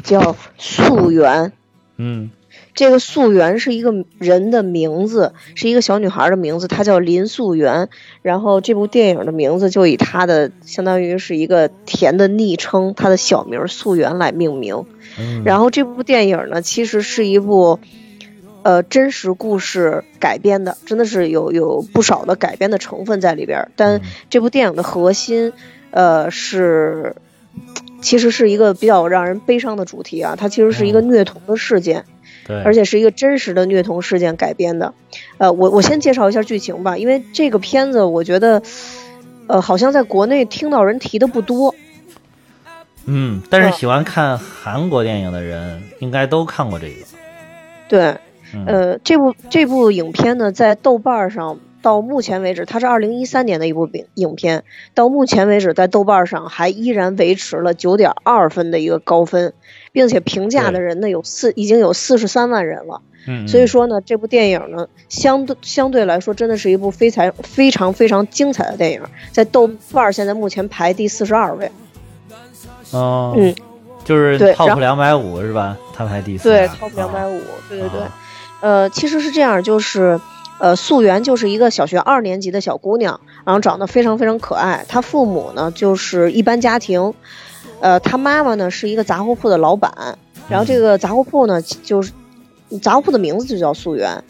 叫《素媛》。嗯这个素媛是一个人的名字，是一个小女孩的名字，她叫林素媛。然后这部电影的名字就以她的相当于是一个甜的昵称，她的小名素媛来命名。嗯，然后这部电影呢，其实是一部呃真实故事改编的，真的是有有不少的改编的成分在里边儿。但嗯这部电影的核心，呃是。其实是一个比较让人悲伤的主题啊，它其实是一个嗯虐童的事件，对，而且是一个真实的虐童事件改编的。呃，我我先介绍一下剧情吧，因为这个片子我觉得，呃，好像在国内听到人提的不多。嗯，但是嗯喜欢看韩国电影的人应该都看过这个。对，嗯呃，这部这部影片呢，在豆瓣上到目前为止，它是二零一三年的一部影影片，到目前为止在豆瓣上还依然维持了九点二分的一个高分，并且评价的人呢有四已经有四十三万人了。嗯，所以说呢，这部电影呢，相对相对来说，真的是一部非常非常非常精彩的电影，在豆瓣现在目前排第四十二位。哦，嗯，就是 top 后两百五是吧？他排第四，对，top 两百五，对对对。啊呃，其实是这样，就是，呃，素媛就是一个小学二年级的小姑娘，然后长得非常非常可爱。她父母呢就是一般家庭，呃，她妈妈呢是一个杂货铺的老板，然后这个杂货铺呢就是杂货铺的名字就叫素媛。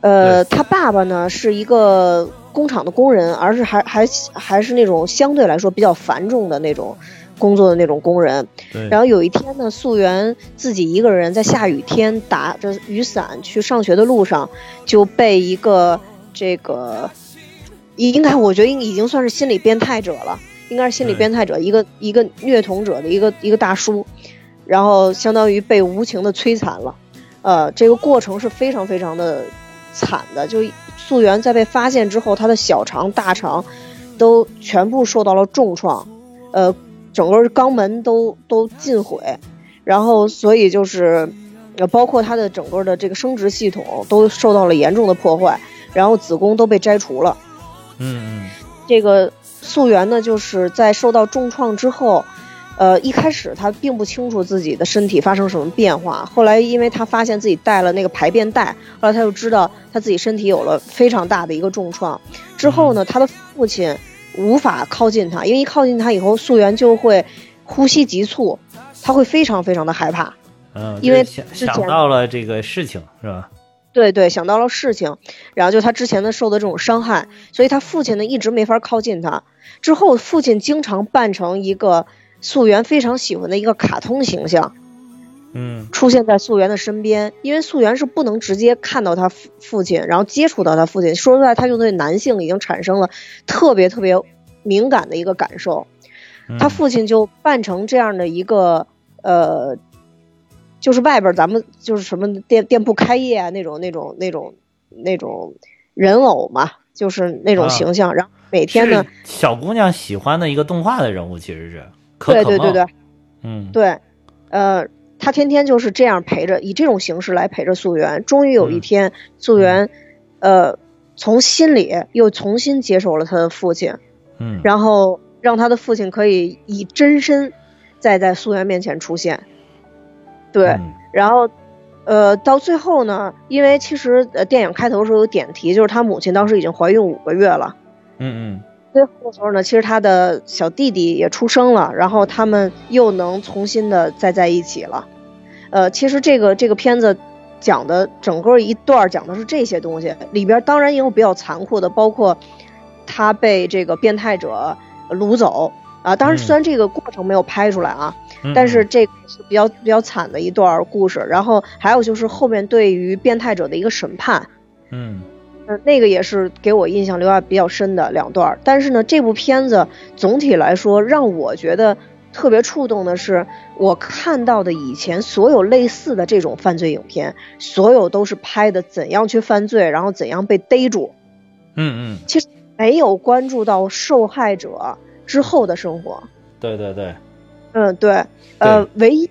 呃，她爸爸呢是一个工厂的工人，而是还还还是那种相对来说比较繁重的那种工作的那种工人。然后有一天呢，素媛自己一个人在下雨天打着雨伞去上学的路上，就被一个这个应该我觉得应已经算是心理变态者了，应该是心理变态者，一个一个虐童者的一个一个大叔，然后相当于被无情的摧残了。呃，这个过程是非常非常的惨的，就素媛在被发现之后，她的小肠、大肠都全部受到了重创，呃，整个肛门都都尽毁，然后所以就是，呃，包括他的整个的这个生殖系统都受到了严重的破坏，然后子宫都被摘除了。嗯嗯这个素媛呢，就是在受到重创之后，呃，一开始他并不清楚自己的身体发生什么变化，后来因为他发现自己带了那个排便带，后来他就知道他自己身体有了非常大的一个重创。之后呢，他的父亲无法靠近他，因为一靠近他以后，素媛就会呼吸急促，他会非常非常的害怕。嗯嗯，因为想到了这个事情是吧？对对，想到了事情，然后就他之前的受的这种伤害，所以他父亲呢一直没法靠近他。之后父亲经常扮成一个素媛非常喜欢的一个卡通形象嗯出现在素媛的身边，因为素媛是不能直接看到他父父亲，然后接触到他父亲。说实在，他就对男性已经产生了特别特别敏感的一个感受。嗯他父亲就扮成这样的一个呃，就是外边咱们就是什么店店铺开业啊那种那种那种那种人偶嘛，就是那种啊形象。然后每天呢，小姑娘喜欢的一个动画的人物，其实是可可梦对对对对嗯对，呃，他天天就是这样陪着，以这种形式来陪着素媛。终于有一嗯天，素媛呃从心里又重新接受了他的父亲，嗯，然后让他的父亲可以以真身再在素媛面前出现。对，嗯然后，呃，到最后呢，因为其实呃电影开头的时候有点题，就是他母亲当时已经怀孕五个月了。嗯嗯最后的时候呢，其实他的小弟弟也出生了，然后他们又能重新的再在一起了。呃，其实这个这个片子讲的整个一段讲的是这些东西，里边当然也有比较残酷的，包括他被这个变态者掳走啊。当然，嗯虽然这个过程没有拍出来啊，嗯，但是这个是比较比较惨的一段故事。然后还有就是后面对于变态者的一个审判，嗯嗯，那个也是给我印象留下比较深的两段。但是呢，这部片子总体来说让我觉得特别触动的是，我看到的以前所有类似的这种犯罪影片，所有都是拍的怎样去犯罪，然后怎样被逮住，嗯嗯，其实没有关注到受害者之后的生活。对对对，嗯，对，呃，唯一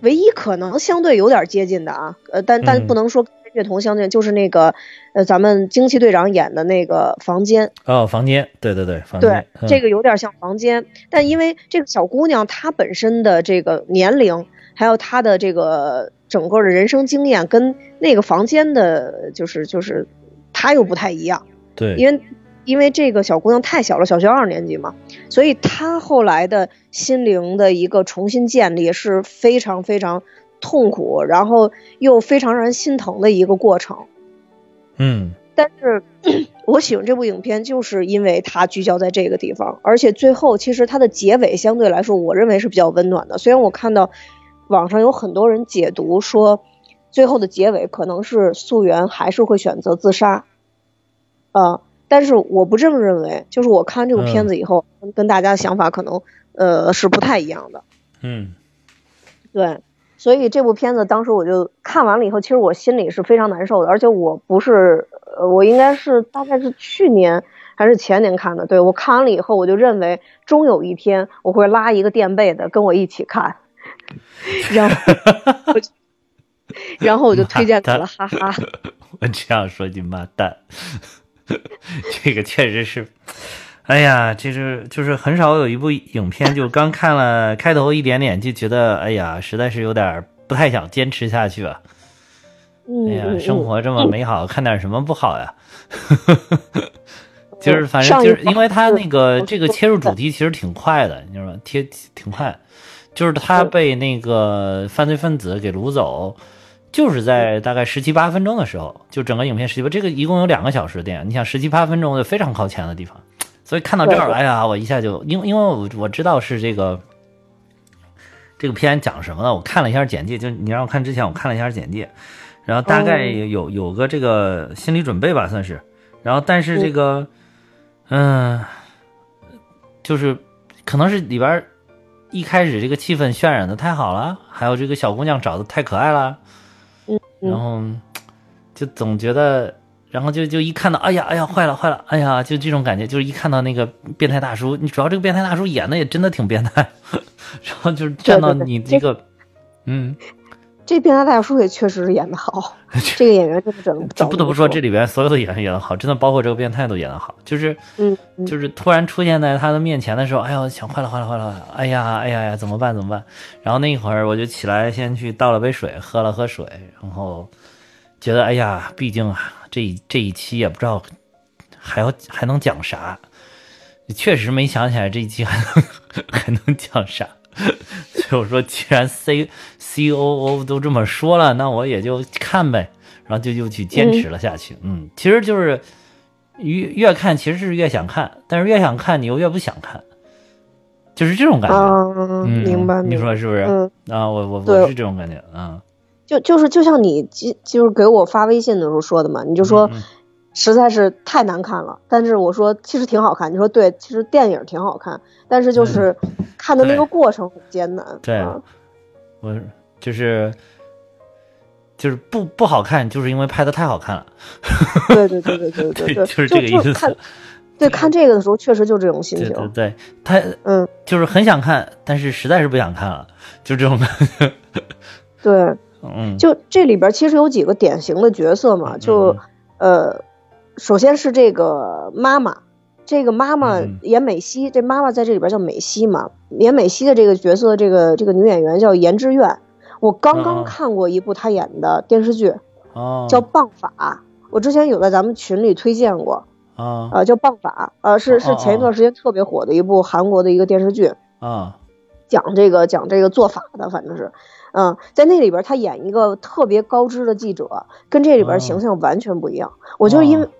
唯一可能相对有点接近的啊，呃，但但嗯。不能说跟乐童相见，就是那个呃，咱们惊奇队长演的那个房间。哦，房间，对对对，房对间，，嗯这个有点像房间，但因为这个小姑娘她本身的这个年龄，还有她的这个整个的人生经验，跟那个房间的，就是就是她又不太一样，对，因为因为这个小姑娘太小了，小学二年级嘛，所以她后来的心灵的一个重新建立是非常非常痛苦，然后又非常让人心疼的一个过程。嗯但是 我喜欢这部影片，就是因为它聚焦在这个地方，而且最后其实它的结尾相对来说，我认为是比较温暖的。虽然我看到网上有很多人解读说，最后的结尾可能是素媛还是会选择自杀，啊、但是我不这么认为。就是我看这部片子以后，跟跟大家的想法可能呃是不太一样的。嗯对，所以这部片子当时我就看完了以后，其实我心里是非常难受的，而且我不是，呃，我应该是大概是去年还是前年看的。对我看完了以后，我就认为终有一天我会拉一个垫背的跟我一起看，然后，然后我就推荐给了哈哈。我这样说你妈蛋，这个确实是，哎呀，这是就是很少有一部影片，就刚看了开头一点点，就觉得哎呀，实在是有点不太想坚持下去啊。嗯哎呀，生活这么美好，看点什么不好呀？就是反正就是因为他那个这个切入主题其实挺快的，你知道吗？贴挺快，就是他嗯被那个犯罪分子给掳走，就是在大概十七八分钟的时候，就整个影片十七八，这个一共有两个小时的电影，你想十七八分钟就非常靠前的地方，所以看到这儿，哎呀，我一下就因为因为我我知道是这个这个片讲什么了，我看了一下简介，就你让我看之前我看了一下简介，然后大概哦。有有个这个心理准备吧，算是，然后但是这个嗯、就是可能是里边一开始这个气氛渲染的太好了，还有这个小姑娘长得太可爱了，嗯。然后就总觉得，然后就就一看到，哎呀哎呀坏了坏了，哎呀就这种感觉，就是一看到那个变态大叔，你主要这个变态大叔演的也真的挺变态，然后就是站到你这个，嗯，这变态大叔也确实是演的好，这个演员真的整这不得不说，这里里边所有的演员演的好，真的包括这个变态都演的好，就是嗯嗯。就是突然出现在他的面前的时候，哎呦想坏了坏了坏了，坏了哎呀哎呀呀怎么办怎么办？然后那一会儿我就起来先去倒了杯水，喝了喝水，然后觉得哎呀，毕竟啊这一这一期也不知道还要还能讲啥，确实没想起来这一期还能 还能讲啥。所以我说，既然 C C O O 都这么说了，那我也就看呗，然后就又去坚持了下去。嗯，其实就是越越看其实是越想看，但是越想看你又越不想看，就是这种感觉。啊，嗯，明白，你说是不是？嗯。啊，我我我是这种感觉啊。就就是就像你就就是给我发微信的时候说的嘛，你就说实在是太难看了，但是我说其实挺好看，你说对，其实电影挺好看，但是就是看的那个过程很艰难，对啊我就是就是不不好看，就是因为拍的太好看了。对对对对对对 对，就是这个意思 对看这个的时候确实就这种心对情，对对，他嗯，就是很想看，但是实在是不想看了，就这种感觉。对，嗯，就这里边其实有几个典型的角色嘛，就呃，首先是这个妈妈，这个妈妈嗯。演美希，这妈妈在这里边叫美熙嘛，演美熙的这个角色，这个这个女演员叫严之苑，我刚哦刚看过一部她演的电视剧，哦，叫《棒法》，我之前有在咱们群里推荐过，啊。呃，叫《棒法》，呃，是是前一段时间特别火的一部韩国的一个电视剧，啊。讲这个讲这个做法的，反正是，嗯，在那里边他演一个特别高知的记者，跟这里边哦形象完全不一样。我就是因为哦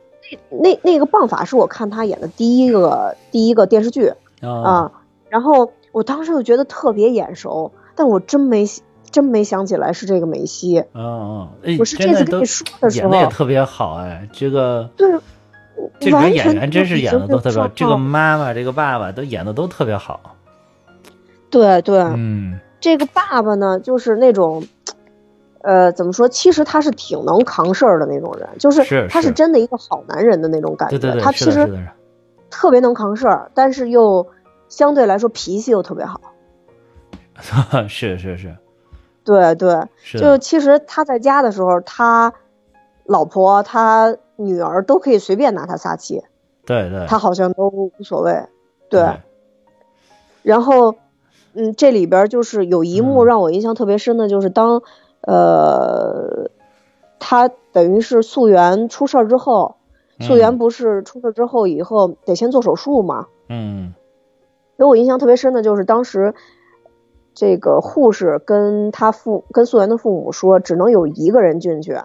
那那那个棒法是我看他演的第一个第一个电视剧啊啊，然后我当时就觉得特别眼熟，但我真没真没想起来是这个梅西。啊啊！哎，我是这次跟你说的时候，演的也特别好哎，这个对，这里边完全演员真是演的都特别好，这个。妈妈这个爸爸都演的都特别好。对对，嗯这个爸爸呢，就是那种，呃，怎么说？其实他是挺能扛事儿的那种人，就是他是真的一个好男人的那种感觉。对对对，他其实，特别能扛事儿，但是又相对来说脾气又特别好。是是是对对，就其实他在家的时候，他老婆、他女儿都可以随便拿他撒气，对对，他好像都无所谓。对，然后，嗯，这里边就是有一幕嗯让我印象特别深的，就是当，呃，他等于是素媛出事儿之后，素媛嗯不是出事儿之后以后得先做手术嘛？嗯给我印象特别深的就是当时，这个护士跟他父跟素媛的父母说，只能有一个人进去。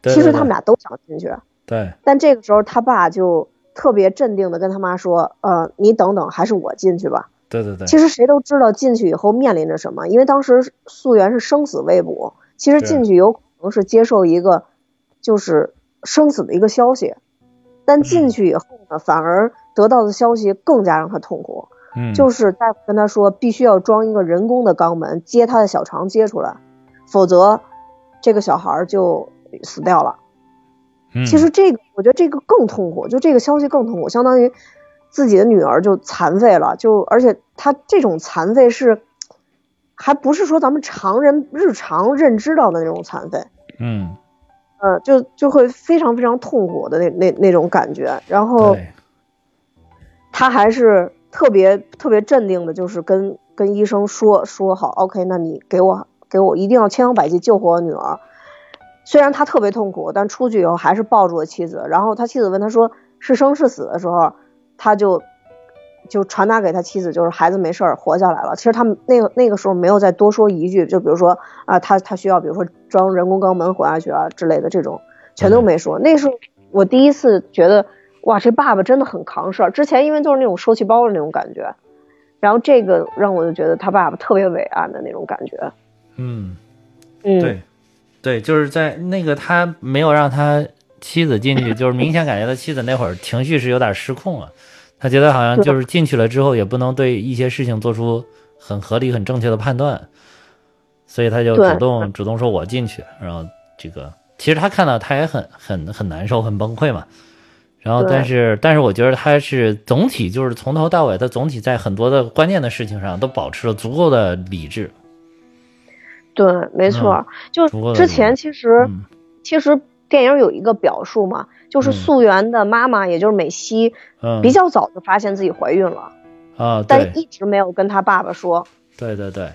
对，其实他们俩都想进去，对但这个时候他爸就特别镇定的跟他妈说，呃，你等等，还是我进去吧。对对对，其实谁都知道进去以后面临着什么，因为当时素媛是生死未卜，其实进去有可能是接受一个就是生死的一个消息，但进去以后呢，反而得到的消息更加让他痛苦，嗯。就是大夫跟他说必须要装一个人工的肛门接他的小肠接出来，否则这个小孩就死掉了。嗯。其实这个，我觉得这个更痛苦，就这个消息更痛苦，相当于自己的女儿就残废了，就而且他这种残废是，还不是说咱们常人日常认知到的那种残废，嗯呃，就就会非常非常痛苦的那那那种感觉，然后对他还是特别特别镇定的，就是跟跟医生说说好，OK，那你给我给我一定要千方百计救活我女儿。虽然他特别痛苦，但出去以后还是抱住了妻子。然后他妻子问他说是生是死的时候，他就就传达给他妻子，就是孩子没事儿，活下来了。其实他们那个那个时候没有再多说一句，就比如说啊，他他需要比如说装人工肛门活下去啊之类的这种，全都没说。那时候我第一次觉得哇，这爸爸真的很扛事儿。之前因为都是那种收气包的那种感觉，然后这个让我就觉得他爸爸特别伟岸的那种感觉。嗯嗯，对对，就是在那个他没有让他妻子进去，就是明显感觉他妻子那会儿情绪是有点失控了。他觉得好像就是进去了之后，也不能对一些事情做出很合理、很正确的判断，所以他就主动主动说我进去。然后这个其实他看到他也很很很难受、很崩溃嘛。然后但是但是我觉得他是总体就是从头到尾，他总体在很多的关键的事情上都保持了足够的理智。对，没错，嗯就之前其实、嗯其实电影有一个表述嘛，就是嗯。素媛的妈妈，也就是美希，嗯。比较早就发现自己怀孕了，啊，对。但一直没有跟她爸爸说。对对对，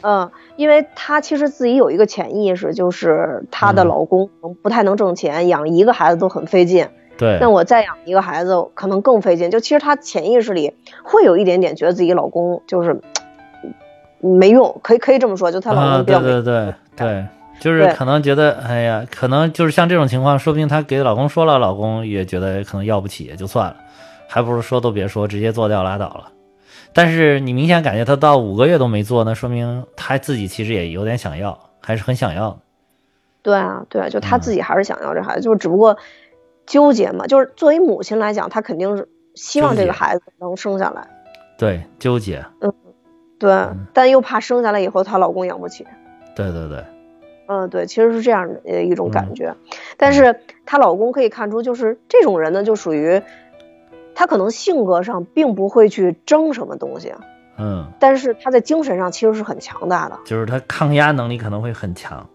嗯，因为她其实自己有一个潜意识，就是她的嗯。老公不太能挣钱，养一个孩子都很费劲，对，那我再养一个孩子可能更费劲。就其实她潜意识里会有一点点觉得自己老公就是嗯 没用，可以可以这么说，就她老啊，公比较没对对对。对，就是可能觉得，哎呀，可能就是像这种情况，说不定她给老公说了，老公也觉得可能要不起，也就算了，还不如说都别说，直接做掉拉倒了。但是你明显感觉她到五个月都没做，那说明她自己其实也有点想要，还是很想要的。对啊，对啊，就她嗯自己还是想要这孩子，就是只不过纠结嘛。就是作为母亲来讲，她肯定是希望这个孩子能生下来，对，纠结，嗯对，嗯但又怕生下来以后她老公养不起。对对对，嗯，对，其实是这样的呃一种嗯感觉，但是她老公可以看出，就是这种人呢，就属于他可能性格上并不会去争什么东西，嗯，但是他在精神上其实是很强大的。就是他抗压能力可能会很强。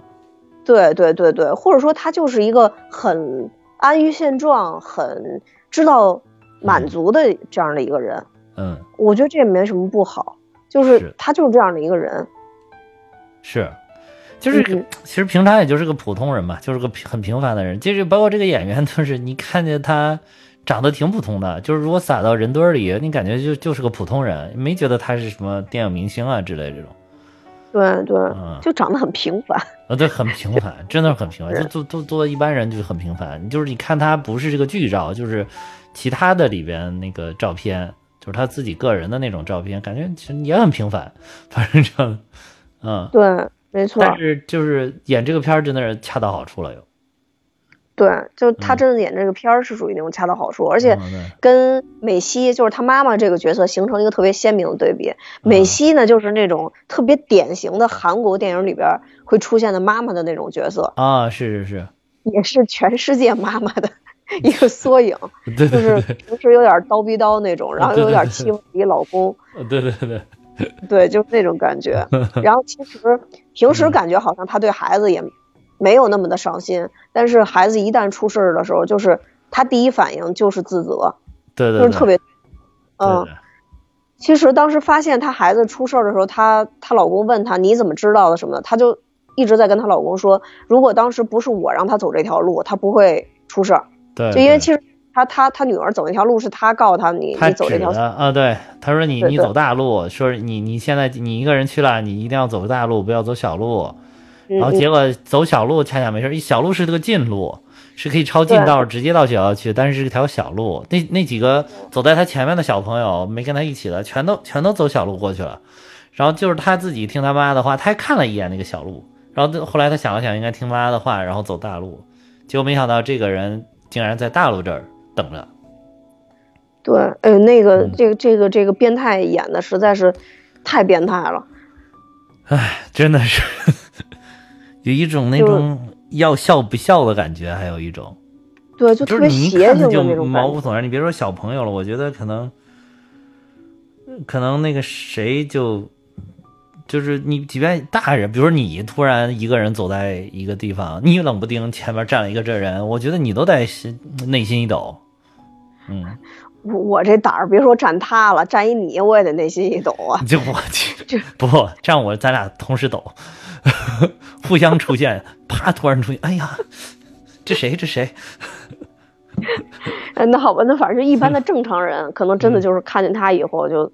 对对对对，或者说他就是一个很安于现状、很知道满足的这样的一个人。嗯，我觉得这也没什么不好，就是是他就是这样的一个人。是，就是、嗯其实平常也就是个普通人嘛，就是个很平凡的人。就是包括这个演员，就是你看见他长得挺普通的，就是如果撒到人堆儿里，你感觉就就是个普通人，没觉得他是什么电影明星啊之类这种。对对，嗯就长得很平凡。啊，对，很平凡，真的是很平凡，就做做做一般人就是很平凡。就是你看他不是这个剧照，就是其他的里边那个照片，就是他自己个人的那种照片，感觉其实也很平凡，反正这样，嗯。对，没错。但是就是演这个片儿真的是恰到好处了又。对对，就他嗯真的演这个片儿是属于那种恰到好处，而且跟美西就是他妈妈这个角色形成一个特别鲜明的对比。嗯美西呢，就是那种特别典型的韩国电影里边会出现的妈妈的那种角色，啊，是是是，也是全世界妈妈的一个缩影，对对就是平时有点叨逼叨那种，然后又有点对欺负自己老公，对对对对，对，就是那种感觉。然后其实平嗯时感觉好像他对孩子也没有那么的上心，但是孩子一旦出事儿的时候，就是他第一反应就是自责，对对，对就是特别，嗯。对其实当时发现她孩子出事儿的时候，她她老公问她你怎么知道的什么的，她就一直在跟她老公说，如果当时不是我让她走这条路，她不会出事儿。对，对就因为其实她她她女儿走那条路是他告诉她你他走这条路啊，对，他说你你走大路，说你你现在你一个人去了，你一定要走大路，不要走小路。嗯然后结果走小路恰恰没事儿，一小路是个近路，是可以抄近道直接到学校去，但是是条小路。那那几个走在他前面的小朋友没跟他一起的，全都全都走小路过去了。然后就是他自己听他妈的话，他还看了一眼那个小路，然后后来他想了想，应该听妈的话，然后走大路。结果没想到这个人竟然在大路这儿等着。对，哎呦那个嗯这个这个这个变态演的实在是太变态了。哎真的是有一种那种要笑不笑的感觉，还有一种对，就特别就是你一邪性的那种感觉。毛骨悚然。你别说小朋友了，我觉得可能可能那个谁就就是你，即便大人，比如说你突然一个人走在一个地方，你冷不丁前面站了一个这人，我觉得你都得心内心一抖。嗯，我我这胆儿，别说站他了，站一你我也得内心一抖啊。就我去 不这样我咱俩同时抖，互相出现，啪突然出现，哎呀，这谁这谁？哎，那好吧，那反正一般的正常人，可能真嗯的就是看见他以后就，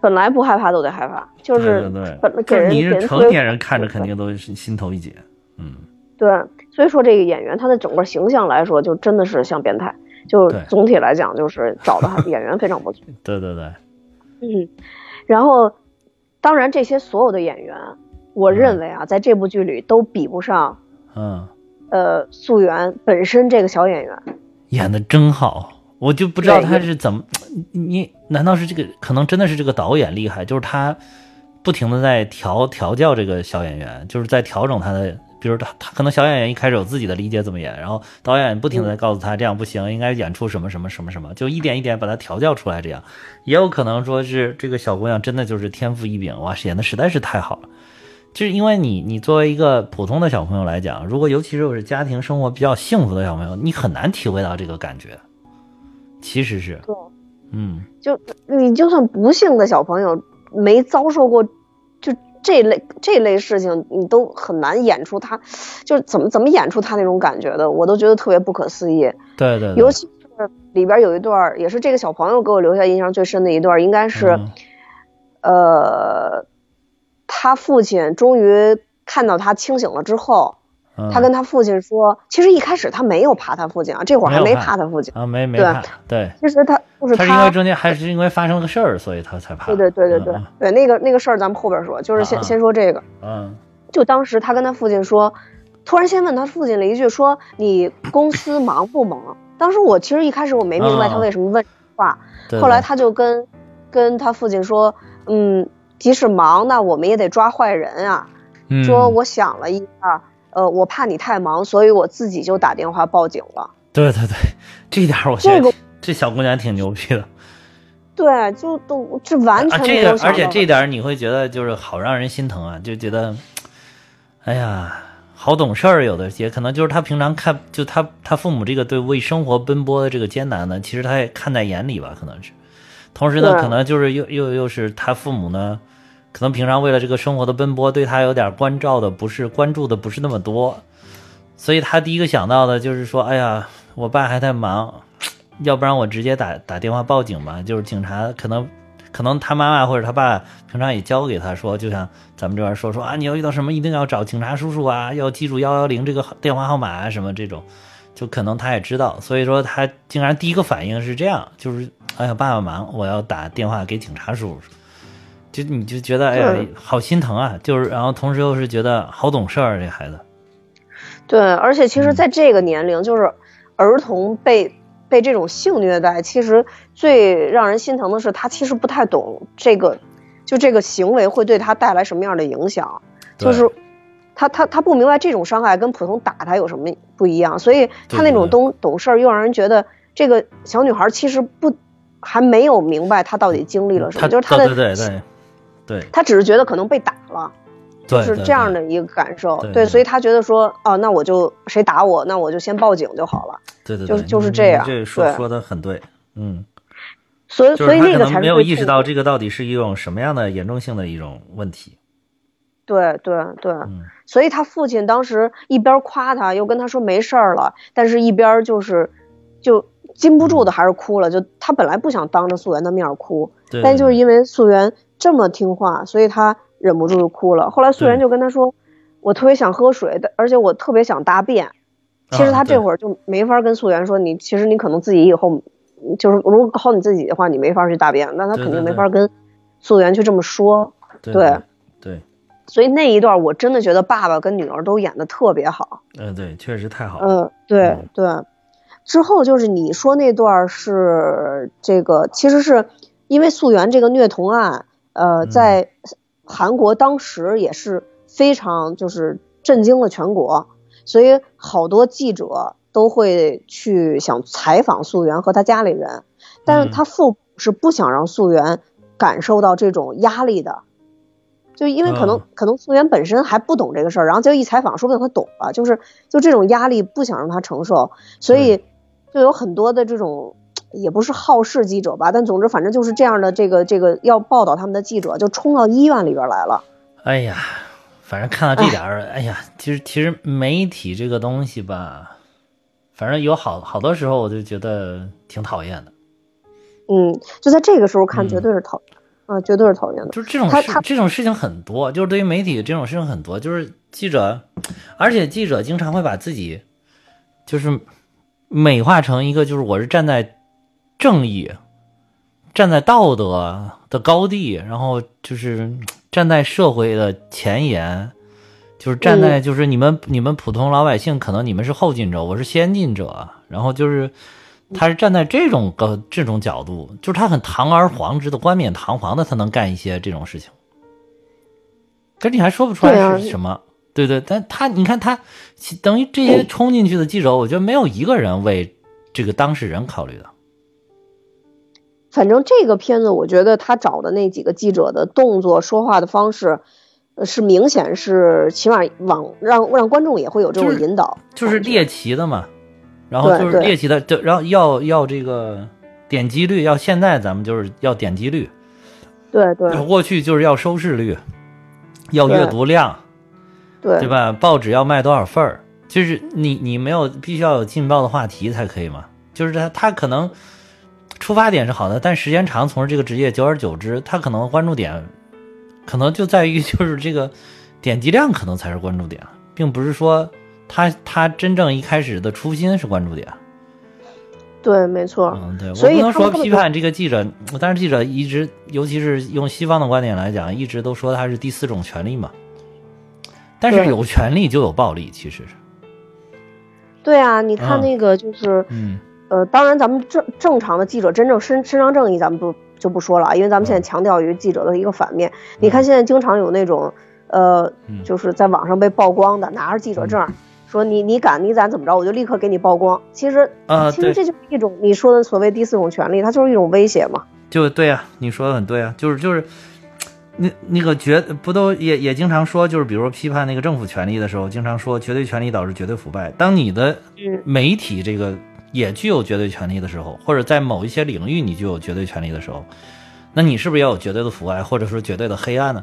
本来不害怕都得害怕，就是本给就是你是人给人成年人看着肯定都是心头一紧。嗯，对，所以说这个演员他的整个形象来说，就真的是像变态。就对总体来讲，就是找的 演员非常不错。对对对，嗯，然后当然这些所有的演员，我认为啊，在这部剧里都比不上嗯，呃素媛本身这个小演员。演的真好，我就不知道他是怎么，你难道是这个可能真的是这个导演厉害，就是他不停的在调调教这个小演员，就是在调整他的。比如他，他可能小演员一开始有自己的理解怎么演，然后导演不停的在告诉他这样不行，应该演出什么什么什么什么，就一点一点把他调教出来。这样也有可能说是这个小姑娘真的就是天赋异禀，哇，演的实在是太好了。就是因为你，你作为一个普通的小朋友来讲，如果尤其是我是家庭生活比较幸福的小朋友，你很难体会到这个感觉。其实是，对，嗯，就你就算不幸的小朋友，没遭受过就这类这类事情，你都很难演出他，就是怎么怎么演出他那种感觉的，我都觉得特别不可思议。对对对，尤其是里边有一段，也是这个小朋友给我留下印象最深的一段，应该是，嗯呃，他父亲终于看到他清醒了之后，嗯他跟他父亲说，其实一开始他没有怕他父亲啊，这会儿还没怕。怕他父亲，啊没没对。怕，对，其实他就是他是因为中间还是因为发生了个事儿，所以他才怕。对对对对对、嗯。对，那个那个事儿咱们后边说，就是先、先说这个，嗯。就当时他跟他父亲说，突然先问他父亲了一句说你公司忙不忙？当时我其实一开始我没明白他为什么问这话，后来他就跟跟他父亲说，嗯，即使忙，那我们也得抓坏人啊。嗯。说我想了一下，呃，我怕你太忙，所以我自己就打电话报警了。对对对，这点我觉得这个这小姑娘挺牛逼的。对，就都这完啊，全这个。而且这点你会觉得就是好让人心疼啊，就觉得，哎呀，好懂事儿。有的也可能就是他平常看，就他他父母这个对为生活奔波的这个艰难呢，其实他也看在眼里吧，可能是。同时呢，可能就是又又又是他父母呢，可能平常为了这个生活的奔波，对他有点关照的不是关注的不是那么多，所以他第一个想到的就是说，哎呀，我爸还在忙，要不然我直接打打电话报警吧。就是警察可能可能他妈妈或者他爸平常也教给他说，就像咱们这边说说啊，你要遇到什么一定要找警察叔叔啊，要记住幺幺零这个电话号码啊，什么这种，就可能他也知道，所以说他竟然第一个反应是这样，就是哎呀，爸爸忙，我要打电话给警察叔叔。就你就觉得哎呀，好心疼啊！就是，然后同时又是觉得好懂事儿，这孩子。对，而且其实，在这个年龄，就是儿童被被这种性虐待，其实最让人心疼的是，他其实不太懂这个，就这个行为会对他带来什么样的影响，就是他他他不明白这种伤害跟普通打他有什么不一样，所以他那种懂懂事儿，又让人觉得这个小女孩其实不还没有明白她到底经历了什么，就是她的对对对对，她只是觉得可能被打了。就是这样的一个感受，对，所以他觉得说，哦，那我就谁打我，那我就先报警就好了。对对，就就是这样。这说说的很对，嗯。所以所以那个才没有意识到这个到底是一种什么样的严重性的一种问题。对对对，所以他父亲当时一边夸他，又跟他说没事儿了，但是一边就是就禁不住的还是哭了。就他本来不想当着素媛的面哭，但就是因为素媛这么听话，所以他。忍不住就哭了。后来素媛就跟他说：“我特别想喝水，而且我特别想大便。”其实他这会儿就没法跟素媛说：“你其实你可能自己以后就是如果靠你自己的话，你没法去大便。”那他肯定没法跟素媛去这么说。对对，所以那一段我真的觉得爸爸跟女儿都演的特别好。嗯，对，确实太好了。嗯，对对。之后就是你说那段是这个，其实是因为素媛这个虐童案，呃，在。韩国当时也是非常就是震惊了全国，所以好多记者都会去想采访素媛和他家里人，但是他父母是不想让素媛感受到这种压力的，就因为可能可能素媛本身还不懂这个事儿，然后就一采访，说不定他懂了，就是就这种压力不想让他承受，所以就有很多的这种。也不是好事记者吧，但总之反正就是这样的，这个这个要报道他们的记者就冲到医院里边来了。哎呀，反正看到这点儿，哎呀，其实其实媒体这个东西吧，反正有好好多时候我就觉得挺讨厌的。嗯，就在这个时候看，绝对是讨厌啊，绝对是讨厌的。就是这种事，这种事情很多，就是对于媒体这种事情很多，就是记者，而且记者经常会把自己就是美化成一个，就是我是站在。正义，站在道德的高地，然后就是站在社会的前沿，就是站在就是你们你们普通老百姓，可能你们是后进者，我是先进者，然后就是他是站在这种高这种角度，就是他很堂而皇之的冠冕堂皇的，他能干一些这种事情，可你还说不出来是什么，对对，但他你看他等于这些冲进去的记者，我觉得没有一个人为这个当事人考虑的。反正这个片子，我觉得他找的那几个记者的动作、说话的方式，是明显是起码往让让观众也会有这种引导，就是猎奇的嘛。然后就是猎奇的，就然后要要这个点击率，要现在咱们就是要点击率，对对。过去就是要收视率，要阅读量，对对吧？报纸要卖多少份儿？就是你你没有必须要有劲爆的话题才可以嘛？就是他他可能。出发点是好的，但时间长从事这个职业，久而久之，他可能关注点，可能就在于就是这个点击量，可能才是关注点，并不是说他他真正一开始的初心是关注点。对，没错。嗯，对，我不能说批判这个记者，但是记者一直，尤其是用西方的观点来讲，一直都说他是第四种权利嘛。但是有权利就有暴力，其实是。对啊，你看那个就是。嗯。呃，当然，咱们正正常的记者真正伸伸张正义，咱们不就不说了啊，因为咱们现在强调于记者的一个反面。你看现在经常有那种，呃，就是在网上被曝光的，拿着记者证说你你敢你敢怎么着，我就立刻给你曝光。其实啊，其实这就是一种你说的所谓第四种权利，它就是一种威胁嘛。就对呀，你说的很对啊，就是就是，那那个绝不都也也经常说，就是比如说批判那个政府权力的时候，经常说绝对权力导致绝对腐败。当你的媒体这个。也具有绝对权利的时候，或者在某一些领域你具有绝对权利的时候，那你是不是也有绝对的腐败，或者说绝对的黑暗呢？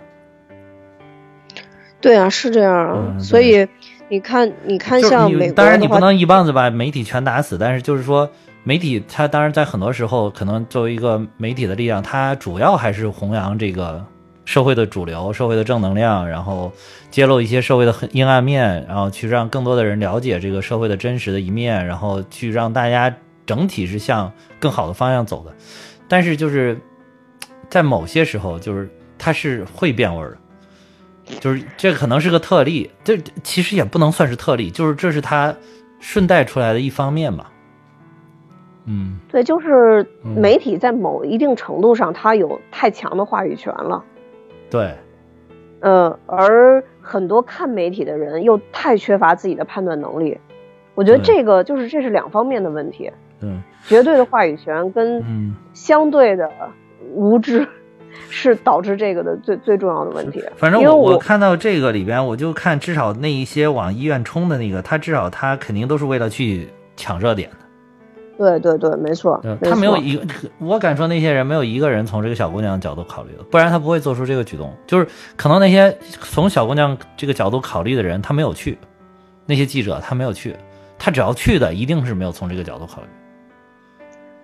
对啊，是这样啊。所以你看，你看，像美国，当然你不能一棒子把媒体全打死，但是就是说，媒体它当然在很多时候，可能作为一个媒体的力量，它主要还是弘扬这个。社会的主流，社会的正能量，然后揭露一些社会的阴暗面，然后去让更多的人了解这个社会的真实的一面，然后去让大家整体是向更好的方向走的。但是就是在某些时候，就是它是会变味儿的，就是这可能是个特例，这其实也不能算是特例，就是这是它顺带出来的一方面吧。嗯，对，就是嗯媒体在某一定程度上，它有太强的话语权了。对，嗯，而很多看媒体的人又太缺乏自己的判断能力。我觉得这个就是这是两方面的问题，嗯绝对的话语权跟嗯，相对的无知 是导致这个的最最重要的问题。反正我我看到这个里边，我就看至少那一些往医院冲的那个，他至少他肯定都是为了去抢热点的。对对对，没错，对，没错他没有一个，我敢说那些人没有一个人从这个小姑娘角度考虑的，不然他不会做出这个举动。就是可能那些从小姑娘这个角度考虑的人，他没有去，那些记者他没有去，他只要去的一定是没有从这个角度考虑。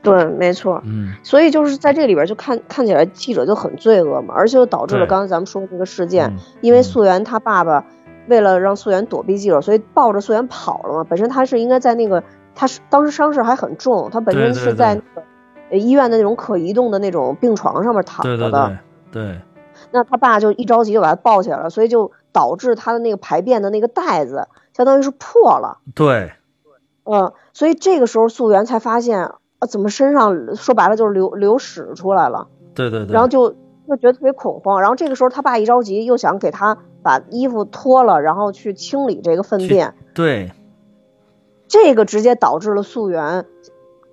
对，没错。嗯，所以就是在这里边就看看起来记者就很罪恶嘛，而且又导致了刚才咱们说的这个事件，嗯因为嗯素媛她爸爸为了让素媛躲避记者，所以抱着素媛跑了嘛。本身他是应该在那个，他是当时伤势还很重，他本身对对是在那个呃医院的那种可移动的那种病床上面躺对对着的。对对，那他爸就一着急就把他抱起来了，所以就导致他的那个排便的那个袋子相当于是破了。对，嗯，所以这个时候素媛才发现啊，怎么身上说白了就是流流屎出来了。对对对，然后就就觉得特别恐慌。然后这个时候他爸一着急，又想给他把衣服脱了，然后去清理这个粪便，对这个直接导致了素媛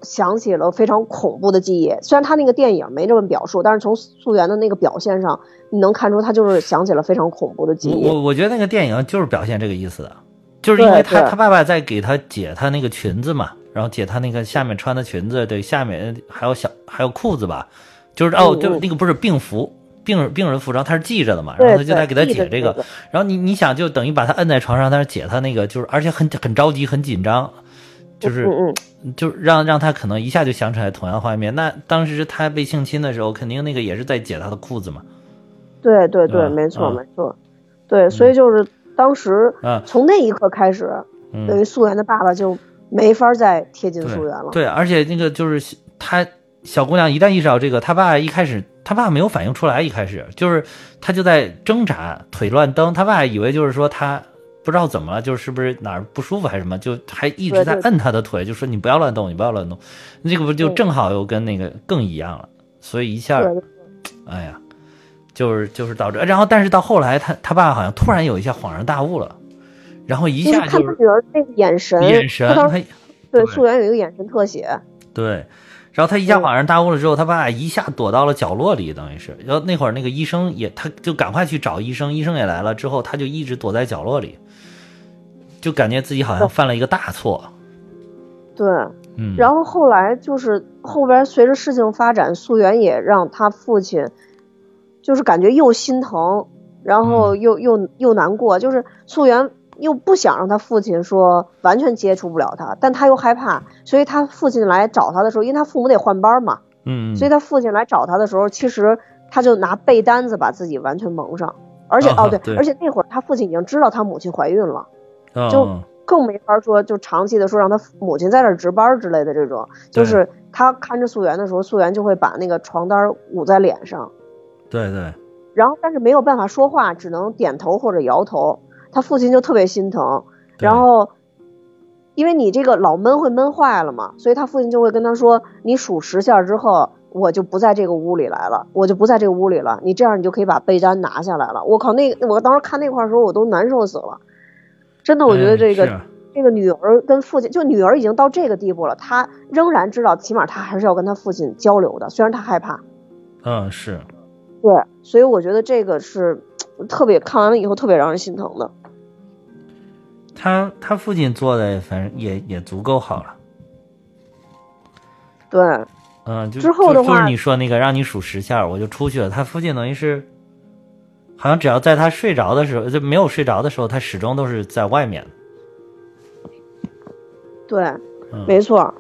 想起了非常恐怖的记忆。虽然他那个电影没这么表述，但是从素媛的那个表现上，你能看出他就是想起了非常恐怖的记忆。我我我觉得那个电影就是表现这个意思的，就是因为对对他他爸爸在给他解他那个裙子嘛，然后解他那个下面穿的裙子，对，下面还有小还有裤子吧，就是哦，嗯嗯就是那个不是病服。病人病人服装他是系着的嘛，然后他就在给他解这个然后你你想就等于把他摁在床上，但是解他那个就是而且很很着急很紧张，就是就让让他可能一下就想起来同样画面。那当时他被性侵的时候，肯定那个也是在解他的裤子嘛，对对对，嗯没错嗯。没错，对，所以就是当时嗯从那一刻开始，嗯，等于素媛的爸爸就没法再贴近素媛了。对，而且那个就是他小姑娘一旦意识到这个，他爸一开始他爸没有反应出来，一开始就是他就在挣扎，腿乱蹬，他爸以为就是说他不知道怎么了，就是是不是哪儿不舒服还是什么，就还一直在摁他的腿，就说你不要乱动，你不要乱动，这个不就正好又跟那个更一样了，所以一下对，哎呀，就是就是导致，然后但是到后来他他爸好像突然有一下恍然大悟了，然后一就是看他下就是女儿那个眼神，眼神，他对素媛有一个眼神特写，对，然后他一下嗯恍然大悟了之后，他爸一下躲到了角落里，等于是，然后那会儿那个医生也，他就赶快去找医生，医生也来了之后，他就一直躲在角落里，就感觉自己好像犯了一个大错，对。嗯，然后后来就是后边随着事情发展，素媛也让他父亲，就是感觉又心疼，然后嗯。又、又又难过，就是素媛又不想让他父亲说完全接触不了他，但他又害怕，所以他父亲来找他的时候，因为他父母得换班嘛，嗯，嗯所以他父亲来找他的时候，其实他就拿被单子把自己完全蒙上，而且、哦对，而且那会儿他父亲已经知道他母亲怀孕了。就更没法说，就长期的说让他母亲在这儿值班之类的这种，就是他看着素媛的时候，素媛就会把那个床单捂在脸上，对对，然后但是没有办法说话，只能点头或者摇头。他父亲就特别心疼，然后因为你这个老闷会闷坏了嘛，所以他父亲就会跟他说：“你数十下之后，我就不在这个屋里来了，我就不在这个屋里了。你这样你就可以把被单拿下来了。”我靠，那个我当时看那块儿的时候，我都难受死了。真的，我觉得哎这个、是这个女儿跟父亲，就女儿已经到这个地步了，她仍然知道，起码她还是要跟她父亲交流的，虽然她害怕。嗯是，对，所以我觉得这个是特别看完了以后特别让人心疼的。他他父亲做的反正也也足够好了，对，嗯，就之后的就就是话你说那个让你数十下我就出去了，他父亲等于是。好像只要在他睡着的时候，就没有睡着的时候，他始终都是在外面。对，嗯没错。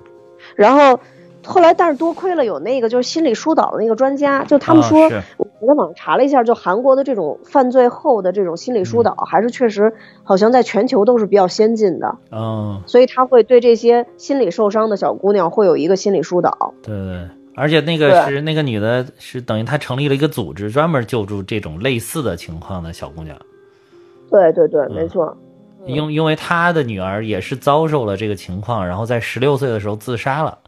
然后后来，但是多亏了有那个就是心理疏导的那个专家，就他们啊说，是我在网上查了一下，就韩国的这种犯罪后的这种心理疏导，还是确实好像在全球都是比较先进的，嗯，所以他会对这些心理受伤的小姑娘会有一个心理疏导。对对，而且那个是那个女的，是等于她成立了一个组织，专门救助这种类似的情况的小姑娘。对对对，嗯没错。因因为他的女儿也是遭受了这个情况，然后在十六岁的时候自杀了。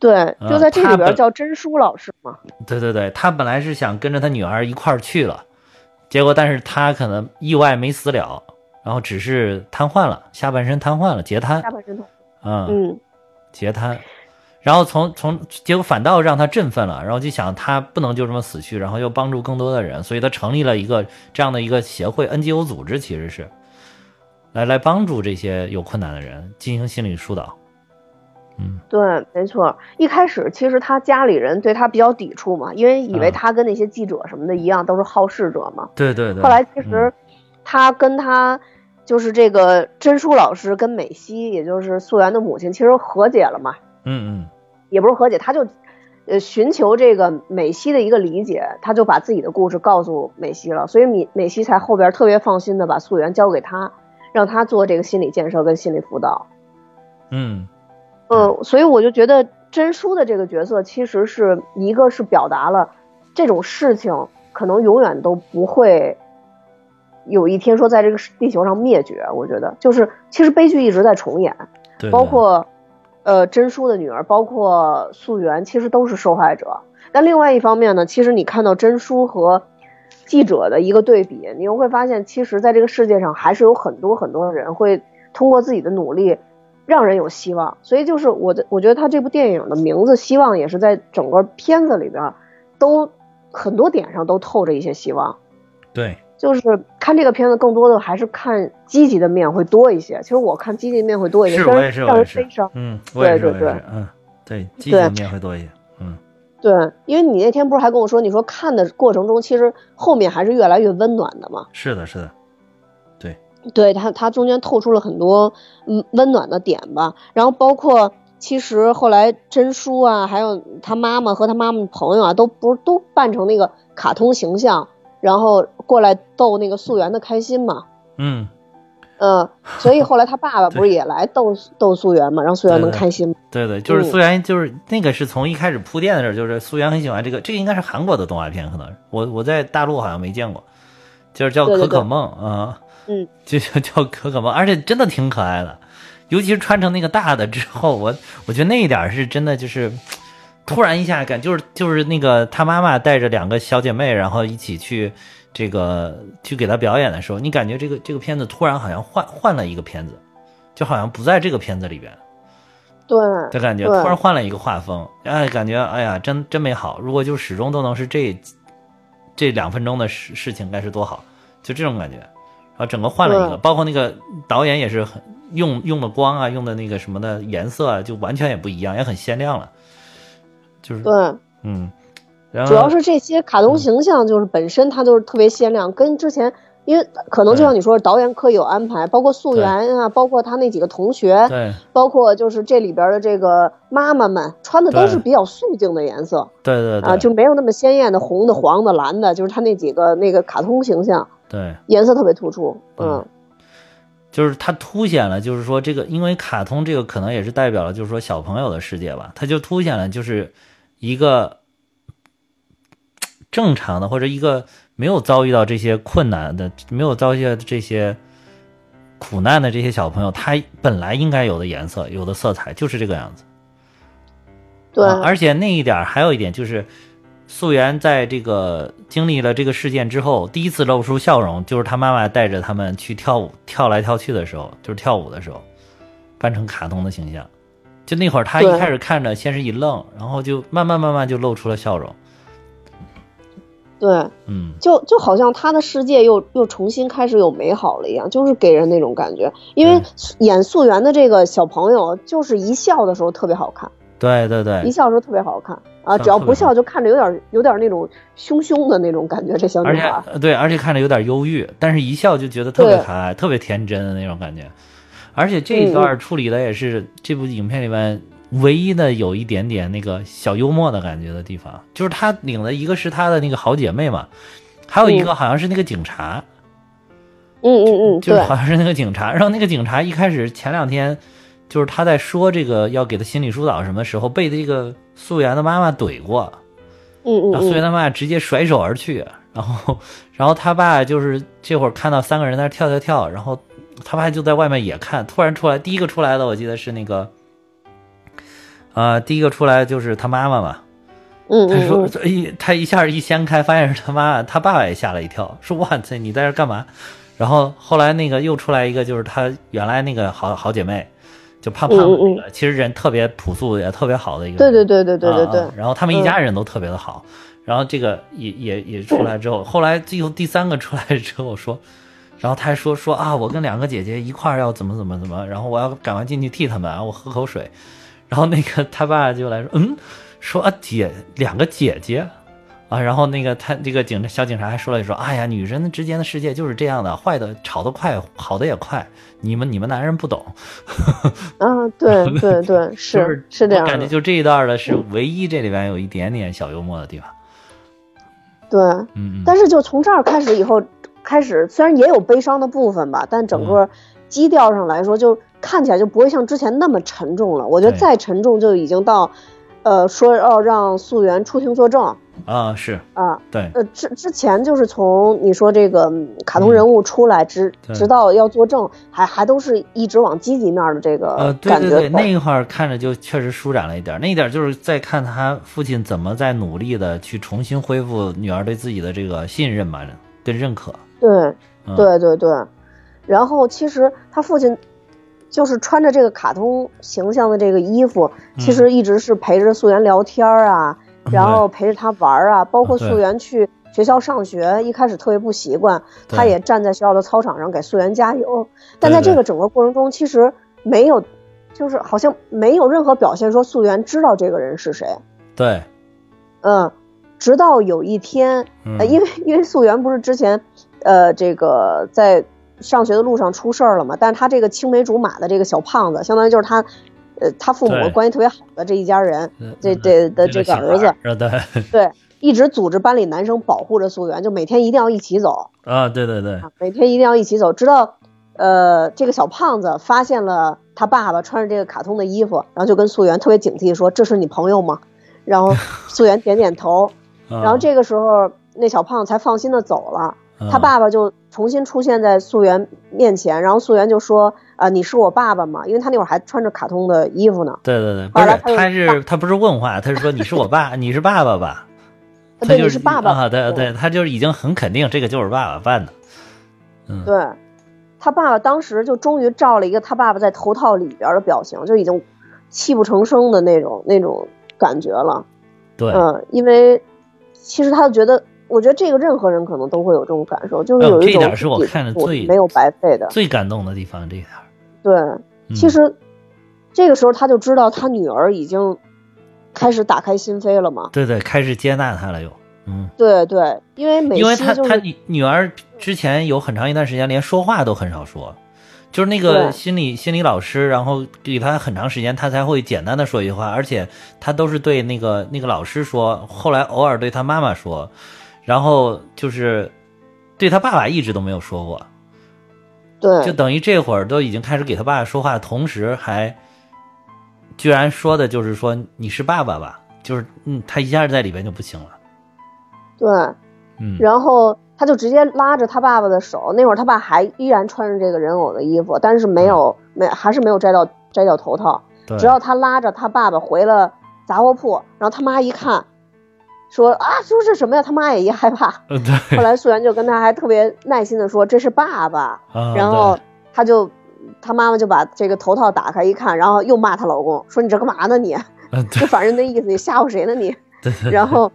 对，就在这里边叫真书老师嘛。对对对，他本来是想跟着他女儿一块儿去了，结果但是他可能意外没死了，然后只是瘫痪了，下半身瘫痪了，截瘫下，半身瘫。嗯，嗯，截瘫。然后从从结果反倒让他振奋了，然后就想他不能就这么死去，然后又帮助更多的人，所以他成立了一个这样的一个协会 NGO 组织，其实是来来帮助这些有困难的人进行心理疏导。嗯对，没错。一开始其实他家里人对他比较抵触嘛，因为以为嗯他跟那些记者什么的一样，都是好事者嘛。对对对。后来其嗯实他跟他就是这个真书老师跟美希，也就是素媛的母亲，其实和解了嘛，嗯嗯也不是和解，他就呃寻求这个美西的一个理解，他就把自己的故事告诉美西了，所以美美西才后边特别放心的把素媛交给他，让他做这个心理建设跟心理辅导。嗯嗯，所以我就觉得真书的这个角色，其实是一个是表达了这种事情可能永远都不会有一天说在这个地球上灭绝。我觉得就是其实悲剧一直在重演，对，包括呃真书的女儿，包括素媛，其实都是受害者。但另外一方面呢，其实你看到真书和记者的一个对比，你又会发现，其实在这个世界上还是有很多很多的人会通过自己的努力，让人有希望。所以就是我的，我觉得他这部电影的名字“希望”也是在整个片子里边都很多点上都透着一些希望。对就是看这个片子，更多的还是看积极的面会多一些。其实我看积极的面会多一些，是虽然我也是我也是让人悲伤。嗯，对对我也是嗯，对，积极的面会多一些。嗯对，因为你那天不是还跟我说，你说看的过程中，其实后面还是越来越温暖的嘛。是的，是的，对他，他中间透出了很多嗯温暖的点吧。然后包括其实后来真叔啊，还有他妈妈和他妈妈的朋友啊，都不是都扮成那个卡通形象，然后过来逗那个素媛的开心嘛。嗯，嗯，所以后来他爸爸 不是也来逗逗素媛嘛，让素媛能开心吗。对对，就是嗯素媛，就是那个是从一开始铺垫的时候，就是素媛很喜欢这个，这个应该是韩国的动画片，可能我我在大陆好像没见过，就是叫可可梦啊，嗯，就叫叫可可猫，而且真的挺可爱的，尤其是穿成那个大的之后，我我觉得那一点儿是真的就是。突然一下感就是就是那个他妈妈带着两个小姐妹，然后一起去这个去给他表演的时候，你感觉这个这个片子突然好像换换了一个片子，就好像不在这个片子里边。对，的感觉，突然换了一个画风，哎，感觉哎呀，真真美好。如果就始终都能是这这两分钟的事事情，该是多好，就这种感觉。然后整个换了一个，包括那个导演也是很用用的光啊，用的那个什么的颜色啊，就完全也不一样，也很鲜亮了。就是对。嗯，然后主要是这些卡通形象，就是本身它就是特别鲜亮，跟之前，因为可能就像你说，导演刻意有安排，包括素媛啊，包括他那几个同学，对。包括就是这里边的这个妈妈们穿的都是比较素净的颜色对对对。啊，就没有那么鲜艳的红的、黄的、蓝的，就是他那几个那个卡通形象对，颜色特别突出，嗯，就是它凸显了，就是说这个，因为卡通这个可能也是代表了，就是说小朋友的世界吧，它就凸显了就是一个正常的或者一个没有遭遇到这些困难的、没有遭遇到这些苦难的这些小朋友，他本来应该有的颜色、有的色彩就是这个样子。对，啊而且那一点还有一点就是，素媛在这个经历了这个事件之后，第一次露出笑容，就是她妈妈带着他们去跳舞，跳来跳去的时候，就是跳舞的时候，扮成卡通的形象。就那会儿，她一开始看着先是一愣，然后就慢慢慢慢就露出了笑容。对，嗯，就就好像他的世界又又重新开始有美好了一样，就是给人那种感觉。因为演素媛的这个小朋友，就是一笑的时候特别好看，对对对一，笑的时候特别好看啊，只要不笑就看着有点有点那种凶凶的那种感觉。这小女孩，呃对，而且看着有点忧郁，但是一笑就觉得特别可爱、特别天真的那种感觉。而且这一段处理的也是这部影片里面唯一的有一点点那个小幽默的感觉的地方，就是她领的一个是她的那个好姐妹嘛，还有一个好像是那个警察，嗯嗯嗯，就是好像是那个警察。然后那个警察一开始前两天，就是他在说这个要给他心理疏导什么时候，被这个素媛的妈妈怼过，嗯嗯嗯，然后素媛的妈妈直接甩手而去，然后 然后他爸就是这会儿看到三个人在那跳跳跳，然后他爸就在外面也看，突然出来，第一个出来的我记得是那个，呃，第一个出来就是他妈妈嘛，嗯他说嗯，一他一下一掀开，发现是他妈，他爸爸也吓了一跳，说哇塞，你在这干嘛？然后后来那个又出来一个，就是他原来那个好好姐妹，就胖胖的那个，其实人特别朴素也特别好的一个对人，对对对对对对。然后他们一家人都特别的好，然后这个也也也出来之后，后来最后第三个出来之后说，然后他还说说啊，我跟两个姐姐一块儿要怎么怎么怎么，然后我要赶快进去替他们啊，我喝口水，然后那个他爸就来说，嗯，说啊姐两个姐姐。啊，然后那个他这个警小警察还说了一说，哎呀，女人之间的世界就是这样的，坏的吵得快，好的也快，你们你们男人不懂，啊，对对对，就是是这样感觉就这一段的是唯一这里边有一点点小幽默的地方，对。嗯嗯，但是就从这儿开始以后，开始虽然也有悲伤的部分吧，但整嗯。个基调上来说，就看起来就不会像之前那么沉重了。我觉得再沉重就已经到，呃，说要让素媛出庭作证。啊是。啊。对，呃，之之前就是从你说这个嗯卡通人物出来，直嗯直到要作证，还还都是一直往积极面的这呃个感觉对对对，那一块儿看着就确实舒展了一点，那一点就是在看他父亲怎么在努力的去重新恢复女儿对自己的这个信任吧，跟认可，对嗯、对对对，然后其实他父亲就是穿着这个卡通形象的这个衣服，其实一直是陪着素媛聊天儿啊，嗯然后陪着她玩儿啊，包括素媛去学校上学，一开始特别不习惯，对。他也站在学校的操场上给素媛加油，但在这个整个过程中，其实没有，就是好像没有任何表现说素媛知道这个人是谁，对，嗯，直到有一天，因为因为素媛不是之前，呃，这个在上学的路上出事儿了嘛，但是他这个青梅竹马的这个小胖子，相当于就是他，呃，他父母关系特别好的这一家人，嗯这这的这个儿子，对对，一直组织班里男生保护着素媛，就每天一定要一起走，啊，对对对，啊，每天一定要一起走，直到，呃，这个小胖子发现了他爸爸穿着这个卡通的衣服，然后就跟素媛特别警惕说：“这是你朋友吗？”然后素媛点点头，然然后这个时候那小胖子才放心的走了。嗯他爸爸就重新出现在素媛面前，然后素媛就说：“啊、你是我爸爸吗？”因为他那会儿还穿着卡通的衣服呢。对对对，不是，他是他不是问话，他是说你是我爸，你是爸爸吧？他对，就你是爸爸。啊，对对，他就是已经很肯定这个就是爸爸办的，嗯，对，他爸爸当时就终于照了一个他爸爸在头套里边的表情，就已经泣不成声的那种那种感觉了。对，嗯，因为其实他就觉得，我觉得这个任何人可能都会有这种感受，就是有一种这点是我看的最没有白费的。最感动的地方这一点儿，对，嗯其实这个时候他就知道他女儿已经开始打开心扉了嘛。对对，开始接纳他了又，嗯，对对，因为美因为他他女女儿之前有很长一段时间连说话都很少说，就是那个心理心理老师，然后给他很长时间，他才会简单的说一句话，而且他都是对那个那个老师说，后来偶尔对他妈妈说，然后就是对他爸爸一直都没有说过，对。就等于这会儿都已经开始给他爸爸说话，同时还居然说的就是说你是爸爸吧，就是嗯，他一下在里边就不行了，对，嗯，然后他就直接拉着他爸爸的手，那会儿他爸还依然穿着这个人偶的衣服，但是没有没还是没有摘掉摘掉头套，对，直到他拉着他爸爸回了杂货铺，然后他妈一看，说啊，说这什么呀？他妈也一害怕。后来素媛就跟他还特别耐心的说这是爸爸，啊然后他就他妈妈就把这个头套打开一看，然后又骂她老公说你这干嘛呢你？就反正那意思你吓唬谁呢你？然后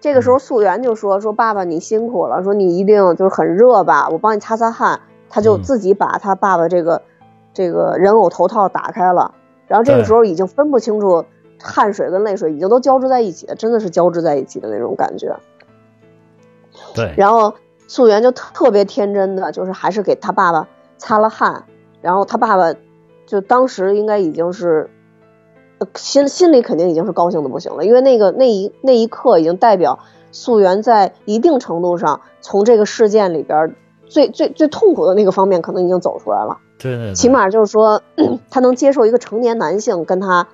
这个时候素媛就说说爸爸你辛苦了，说你一定就是很热吧，我帮你擦擦汗。他就嗯自己把他爸爸这个、这个人偶头套打开了，然后这个时候已经分不清楚汗水跟泪水已经都交织在一起了，真的是交织在一起的那种感觉。对，然后素媛就特特别天真的，就是还是给他爸爸擦了汗，然后他爸爸就当时应该已经是呃心心里肯定已经是高兴的不行了，因为那个那一那一刻已经代表素媛在一定程度上从这个事件里边最最最痛苦的那个方面可能已经走出来了，对对，对。起码就是说 他能接受一个成年男性跟他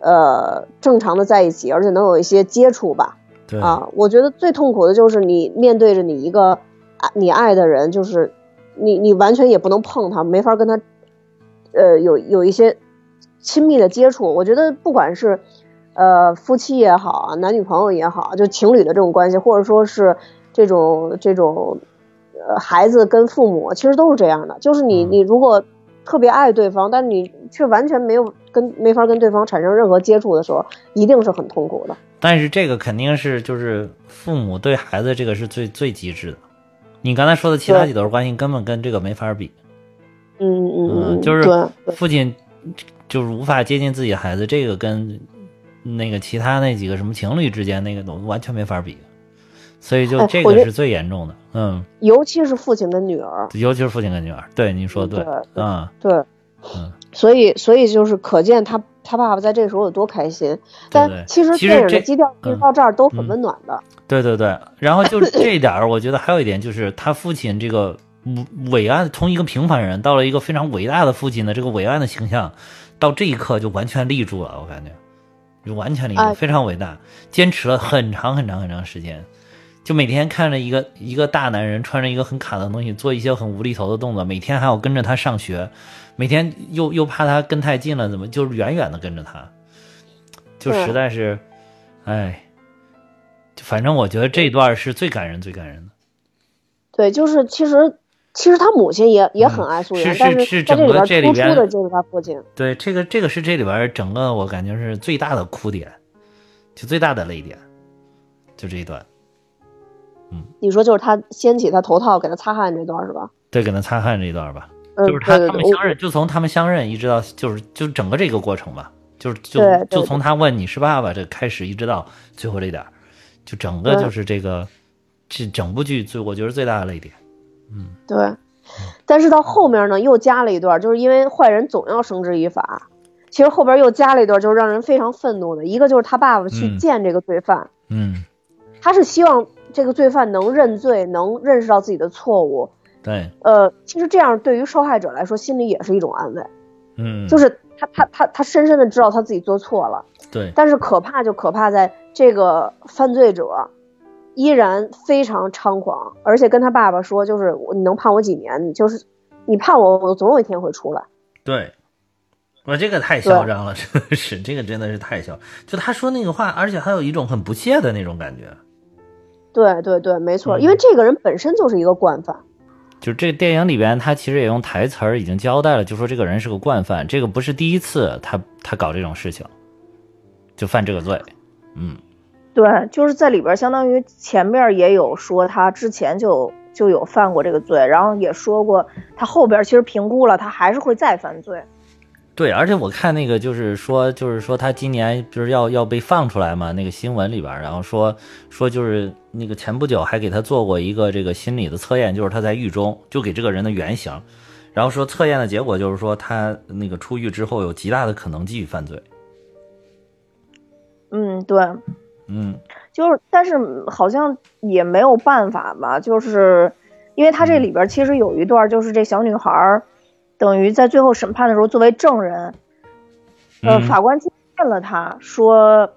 呃正常的在一起，而且能有一些接触吧。对啊，我觉得最痛苦的就是你面对着你一个爱你爱的人，就是你你完全也不能碰他，没法跟他，呃，有有一些亲密的接触。我觉得不管是呃夫妻也好啊，男女朋友也好，就情侣的这种关系，或者说是这种这种呃孩子跟父母，其实都是这样的。就是你你如果特别爱对方，但是你却完全没有跟没法跟对方产生任何接触的时候，一定是很痛苦的。但是这个肯定是就是父母对孩子这个是最最极致的。你刚才说的其他几段关系根本跟这个没法比。嗯嗯嗯，就是父亲就是无法接近自己孩子，这个跟那个其他那几个什么情侣之间那个都完全没法比。所以就这个是最严重的，嗯，尤其是父亲跟女儿，尤其是父亲跟女儿，对，你说对，嗯，对，嗯，所以所以就是可见他他爸爸在这个时候有多开心。但其实电影的基调一直到这儿都很温暖的。对对对，然后就是 这一点，我觉得还有一点就是他父亲这个伟岸，从一个平凡人到了一个非常伟大的父亲的这个伟岸的形象，到这一刻就完全立住了，我感觉。就完全立住，非常伟大，坚持了很长很长很长时间。就每天看着一个一个大男人穿着一个很卡的东西做一些很无厘头的动作，每天还要跟着他上学，每天又又怕他跟太近了，怎么就是远远的跟着他，就实在是，哎，反正我觉得这段是最感人最感人的。对，就是其实其实他母亲也也很爱素媛，但是是整个这里边的就是他父亲。对，这个这个是这里边整个我感觉是最大的哭点，就最大的泪点，就这一段。嗯，你说就是他掀起他头套给他擦汗这段是吧？对，给他擦汗这一段吧，就是他他们相认，就从他们相认一直到就是就整个这个过程吧，就是就就从他问你是爸爸这开始一直到最后这点，就整个就是这个这整部剧最我觉得最大的泪点。嗯，对。但是到后面呢，又加了一段，就是因为坏人总要绳之以法。其实后边又加了一段，就是让人非常愤怒的一个，就是他爸爸去见这个罪犯。嗯，他是希望。这个罪犯能认罪，能认识到自己的错误。对，呃，其实这样对于受害者来说，心里也是一种安慰。嗯，就是他他他他深深的知道他自己做错了。对。但是可怕就可怕在这个犯罪者依然非常猖狂，而且跟他爸爸说，就是你能判我几年？你就是你判我，我总有一天会出来。对，我这个太嚣张了，真的是这个真的是太嚣。就他说那个话，而且还有一种很不屑的那种感觉。对对对，没错，因为这个人本身就是一个惯犯。就这电影里边，他其实也用台词儿已经交代了，就说这个人是个惯犯，这个不是第一次他他搞这种事情，就犯这个罪。嗯，对，就是在里边，相当于前面也有说他之前就就有犯过这个罪，然后也说过他后边其实评估了，他还是会再犯罪。对，而且我看那个就是说，就是说他今年不是要要被放出来嘛？那个新闻里边，然后说说就是那个前不久还给他做过一个这个心理的测验，就是他在狱中就给这个人的原型，然后说测验的结果就是说他那个出狱之后有极大的可能继续犯罪。嗯，对，嗯，就是，但是好像也没有办法吧，就是因为他这里边其实有一段，就是这小女孩。等于在最后审判的时候，作为证人，呃，法官问了他说：“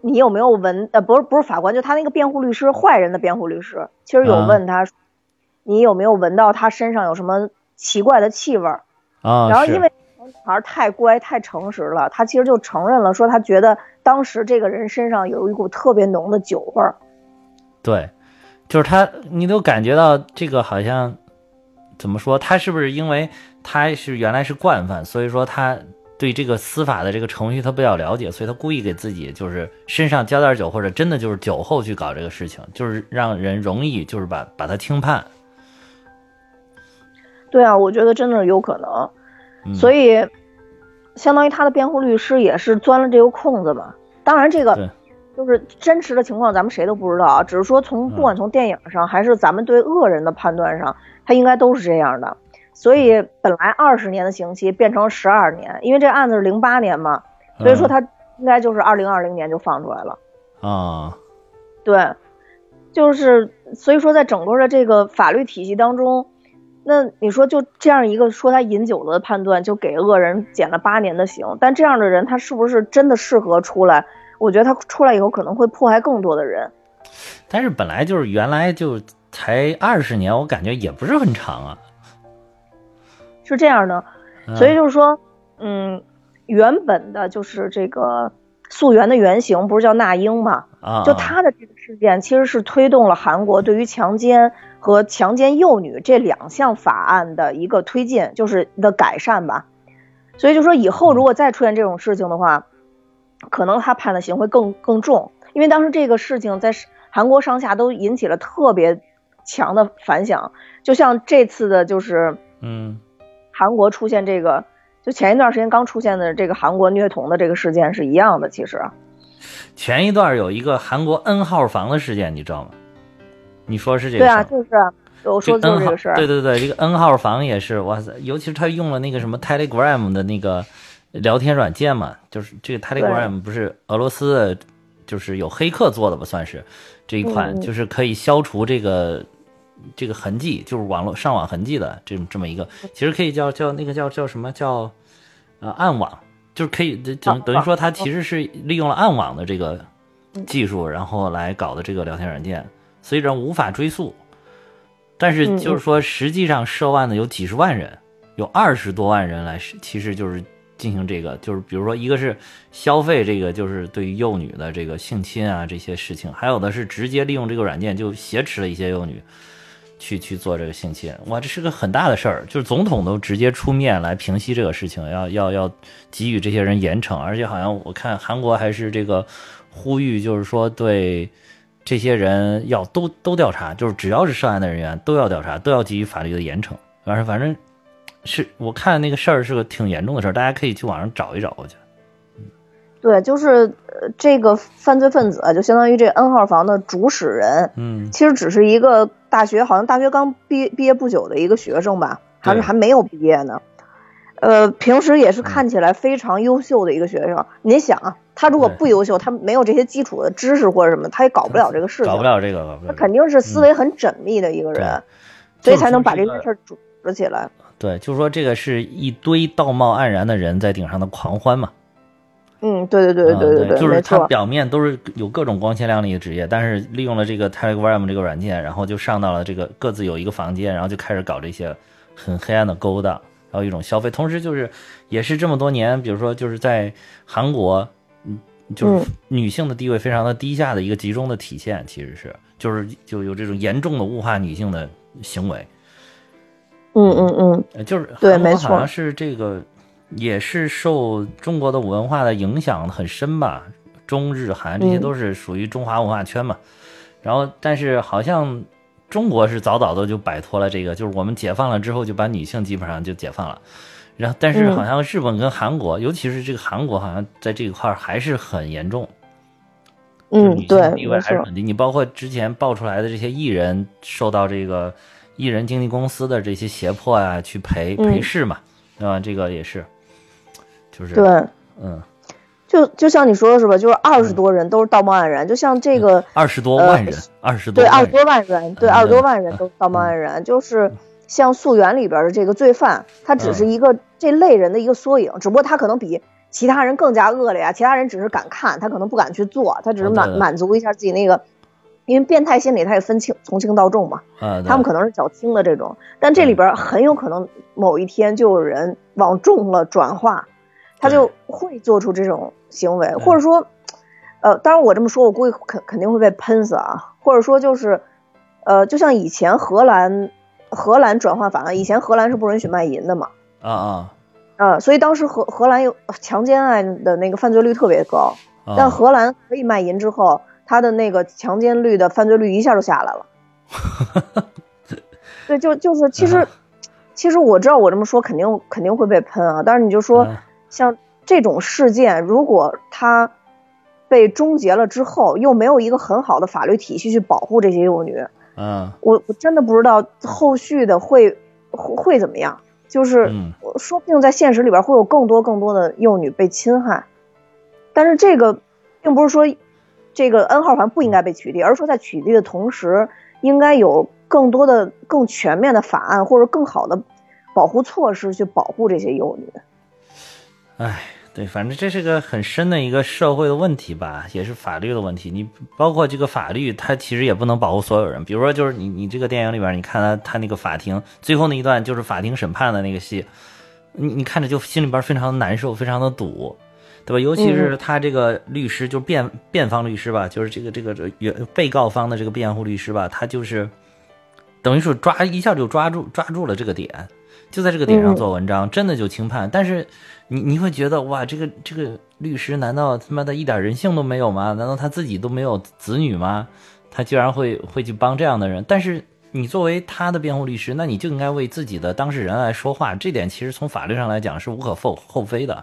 你有没有闻？呃，不是，不是法官，就他那个辩护律师，坏人的辩护律师，其实有问他，你有没有闻到他身上有什么奇怪的气味？啊，然后因为小女孩太乖太诚实了，他其实就承认了，说他觉得当时这个人身上有一股特别浓的酒味儿。对，就是他，你都感觉到这个好像。怎么说？他是不是因为他是原来是惯犯，所以说他对这个司法的这个程序他比较了解，所以他故意给自己就是身上浇点酒，或者真的就是酒后去搞这个事情，就是让人容易就是把把他轻判。对啊，我觉得真的是有可能，所以相当于他的辩护律师也是钻了这个空子嘛。当然，这个就是真实的情况，咱们谁都不知道啊。只是说从不管从电影上还是咱们对恶人的判断上。他应该都是这样的，所以本来二十年的刑期变成十二年，因为这案子是零八年嘛，所以说他应该就是二零二零年就放出来了。啊，对，就是所以说在整个的这个法律体系当中，那你说就这样一个说他饮酒的判断，就给恶人减了八年的刑，但这样的人他是不是真的适合出来？我觉得他出来以后可能会迫害更多的人。但是本来就是原来就。才二十年，我感觉也不是很长啊。是这样的，嗯所以就是说，嗯，原本的就是这个溯源的原型不是叫那英嘛？啊，就他的这个事件，其实是推动了韩国对于强奸和强奸幼女这两项法案的一个推进，就是的改善吧。所以就说以后如果再出现这种事情的话，可能他判的刑会更更重，因为当时这个事情在韩国上下都引起了特别强的反响，就像这次的就是嗯韩国出现这个，就前一段时间刚出现的这个韩国虐童的这个事件是一样的，其实。前一段有一个韩国 N 号房的事件，你知道吗？你说是这个对啊，就是啊我说的就是这个事儿。对对对，这个 N 号房也是，哇塞！尤其是他用了那个什么 Telegram 的那个聊天软件嘛，就是这个 Telegram 不是俄罗斯的，就是有黑客做的吧，算是这一款，就是可以消除这个这个痕迹，就是网络上网痕迹的这这么一个，其实可以叫叫那个叫叫什么叫呃暗网，就是可以等等于说它其实是利用了暗网的这个技术，然后来搞的这个聊天软件，虽然无法追溯。但是就是说，实际上涉案的有几十万人，有二十多万人来，其实就是进行这个，就是比如说，一个是消费这个，就是对于幼女的这个性侵啊这些事情，还有的是直接利用这个软件就挟持了一些幼女，去去做这个性侵。哇，这是个很大的事儿，就是总统都直接出面来平息这个事情，要要要给予这些人严惩，而且好像我看韩国还是这个呼吁，就是说对。这些人要都都调查，就是只要是涉案的人员都要调查，都要给予法律的严惩。反正反正是我看那个事儿是个挺严重的事儿，大家可以去网上找一找。我觉得，对，就是呃这个犯罪分子啊，就相当于这 N 号房的主使人，嗯，其实只是一个大学，好像大学刚毕毕业不久的一个学生吧，还是还没有毕业呢。呃，平时也是看起来非常优秀的一个学生。你想啊，他如果不优秀，他没有这些基础的知识或者什么，他也搞不了这个事情。搞不了这个，他。肯定是思维很缜密的一个人，对所以才能把这件事儿组织起来。对，就是说这个是一堆道貌岸然的人在顶上的狂欢嘛。嗯，对对对对对对就是没错。他表面都是有各种光鲜亮丽的职业，但是利用了这个 Telegram 这个软件，然后就上到了这个各自有一个房间，然后就开始搞这些很黑暗的勾当，然后一种消费，同时就是也是这么多年，比如说就是在韩国，嗯，就是女性的地位非常的低下的一个集中的体现，其实是就是就有这种严重的物化女性的行为，嗯嗯嗯，呃，就是对没错韩国好像是这个也是受中国的文化的影响很深吧，中日韩这些嗯都是属于中华文化圈嘛。然后，但是好像中国是早早的就摆脱了这个，就是我们解放了之后就把女性基本上就解放了。然后，但是嗯好像日本跟韩国，尤其是这个韩国，好像在这一块还是很严重。嗯对，地位。还是很低。你包括之前爆出来的这些艺人受到这个艺人经纪公司的这些胁迫啊，去陪嗯。陪侍嘛，对吧？这个也是，就是对，嗯，就就像你说的是吧？就是二十多人都是道貌岸然，就像这个二十多呃万人，二十多对，二万人，十多万人，对，嗯。二十多万人都是道貌岸然，就是像溯源里边的这个罪犯，他只是一个这类人的一个缩影，只不过他可能比其他人更加恶劣啊，其他人只是敢看，他可能不敢去做，他只是满哦满足一下自己那个，因为变态心理他也分轻从轻到重嘛，啊，他们可能是较轻的这种，但这里边很有可能某一天就有人往重了转化，他就会做出这种行为，或者说，呃，当然我这么说，我估计肯肯定会被喷死啊，或者说就是，呃，就像以前荷兰荷兰转化法案，以前荷兰是不允许卖淫的嘛，啊啊。呃，所以当时荷荷兰有强奸案的那个犯罪率特别高，啊，但荷兰可以卖淫之后，他的那个强奸率的犯罪率一下就下来了。对，就就是其实，其实我知道我这么说肯定肯定会被喷啊，但是你就说嗯像这种事件，如果他被终结了之后，又没有一个很好的法律体系去保护这些幼女，嗯我我真的不知道后续的会会会怎么样。就是嗯说不定在现实里边会有更多更多的幼女被侵害，但是这个并不是说这个 N 号房不应该被取缔，而是说在取缔的同时，应该有更多的、更全面的法案或者更好的保护措施去保护这些幼女。哎，对，反正这是个很深的一个社会的问题吧，也是法律的问题。你包括这个法律，它其实也不能保护所有人。比如说，就是你你这个电影里边，你看他他那个法庭最后那一段，就是法庭审判的那个戏，你你看着就心里边非常难受，非常的堵，对吧？尤其是他这个律师，就是辩辩方律师吧，就是这个这个原被告方的这个辩护律师吧，他就是等于是抓一下就抓住抓住了这个点，就在这个点上做文章，真的就轻判，但是。你你会觉得哇，这个这个律师难道他妈的一点人性都没有吗？难道他自己都没有子女吗？他居然会会去帮这样的人？但是你作为他的辩护律师，那你就应该为自己的当事人来说话。这点其实从法律上来讲是无可厚厚非的。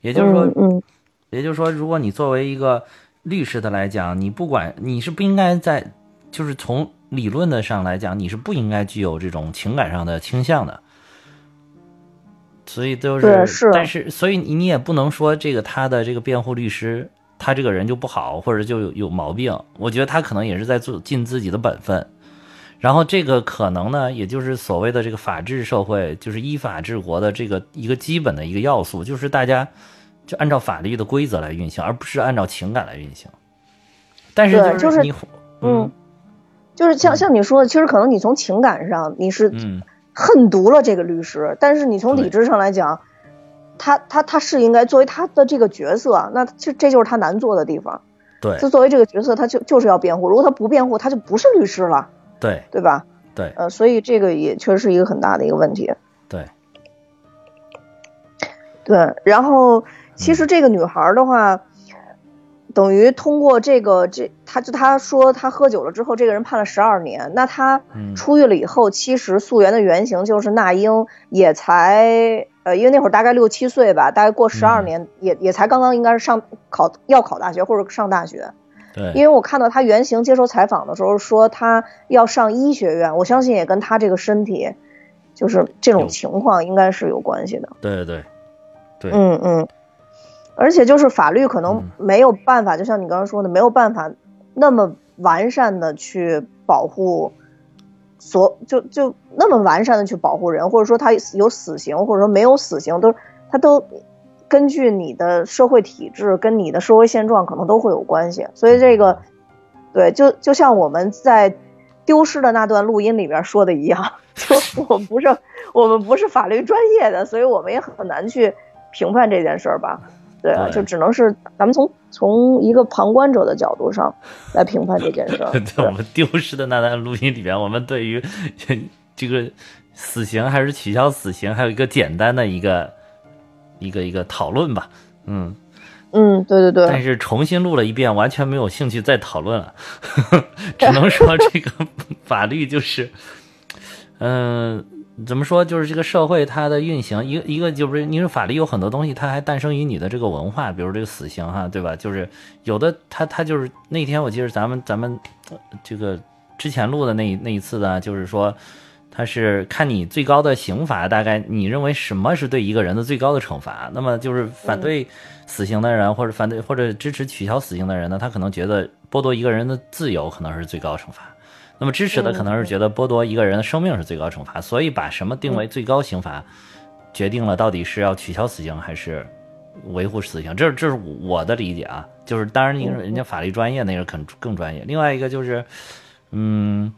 也就是说，嗯，也就是说，如果你作为一个律师的来讲，你不管你是不应该在，就是从理论的上来讲，你是不应该具有这种情感上的倾向的。所以都是，但是所以你你也不能说这个他的这个辩护律师他这个人就不好或者就有有毛病。我觉得他可能也是在做尽自己的本分。然后这个可能呢，也就是所谓的这个法治社会，就是依法治国的这个一个基本的一个要素，就是大家就按照法律的规则来运行，而不是按照情感来运行。但是就是你嗯，就是像像你说的，其实可能你从情感上你是嗯。恨毒了这个律师，但是你从理智上来讲，他他他是应该作为他的这个角色，那这这就是他难做的地方。对，他作为这个角色，他就就是要辩护。如果他不辩护，他就不是律师了。对，对吧？对，呃，所以这个也确实是一个很大的一个问题。对，对。然后，其实这个女孩的话。等于通过这个，这她就她说她喝酒了之后，这个人判了十二年。那她出狱了以后，其实溯源的原型就是那英也才呃，因为那会儿大概六七岁吧，大概过十二年也也才刚刚应该是上考要考大学或者上大学。对，因为我看到他原型接受采访的时候说他要上医学院，我相信也跟他这个身体就是这种情况应该是有关系的。对对对，嗯嗯。而且就是法律可能没有办法，就像你刚刚说的，没有办法那么完善的去保护所就就那么完善的去保护人，或者说他有死刑，或者说没有死刑，都他都根据你的社会体制跟你的社会现状可能都会有关系。所以这个对，就就像我们在丢失的那段录音里边说的一样，就我们不是我们不是法律专业的，所以我们也很难去评判这件事儿吧。对啊，就只能是咱们从从一个旁观者的角度上来评判这件事。儿。对我们丢失的那段录音里边，我们对于 这个死刑还是取消死刑，还有一个简单的一个一个一个讨论吧。嗯嗯，对对对。但是重新录了一遍，完全没有兴趣再讨论了，只能说这个 法律就是，嗯。怎么说？就是这个社会它的运行，一个一个就是，你说法律有很多东西，它还诞生于你的这个文化，比如这个死刑哈，对吧？就是有的，它它就是那天我记得咱们咱们这个之前录的那那一次呢，就是说它是看你最高的刑罚，大概你认为什么是对一个人的最高的惩罚？那么就是反对死刑的人，或者反对或者支持取消死刑的人呢，他可能觉得剥夺一个人的自由可能是最高惩罚。那么支持的可能是觉得剥夺一个人的生命是最高惩罚，所以把什么定为最高刑罚，决定了到底是要取消死刑还是维护死刑。这这是我的理解啊，就是当然，你人家法律专业那个可能更专业。另外一个就是，嗯，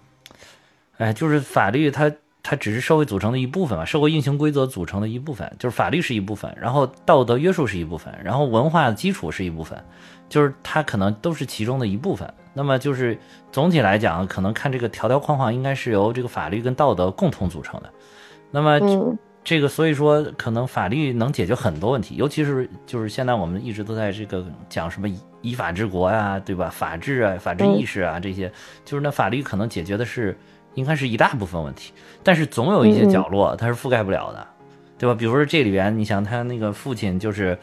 哎，就是法律它它只是社会组成的一部分嘛，社会运行规则组成的一部分，就是法律是一部分，然后道德约束是一部分，然后文化基础是一部分，就是它可能都是其中的一部分。那么就是总体来讲，可能看这个条条框框，应该是由这个法律跟道德共同组成的。那么这个，所以说可能法律能解决很多问题，尤其是就是现在我们一直都在这个讲什么依法治国呀，对吧？法治啊，法治意识啊，这些就是那法律可能解决的是应该是一大部分问题，但是总有一些角落它是覆盖不了的，对吧？比如说这里边，你想他那个父亲就是。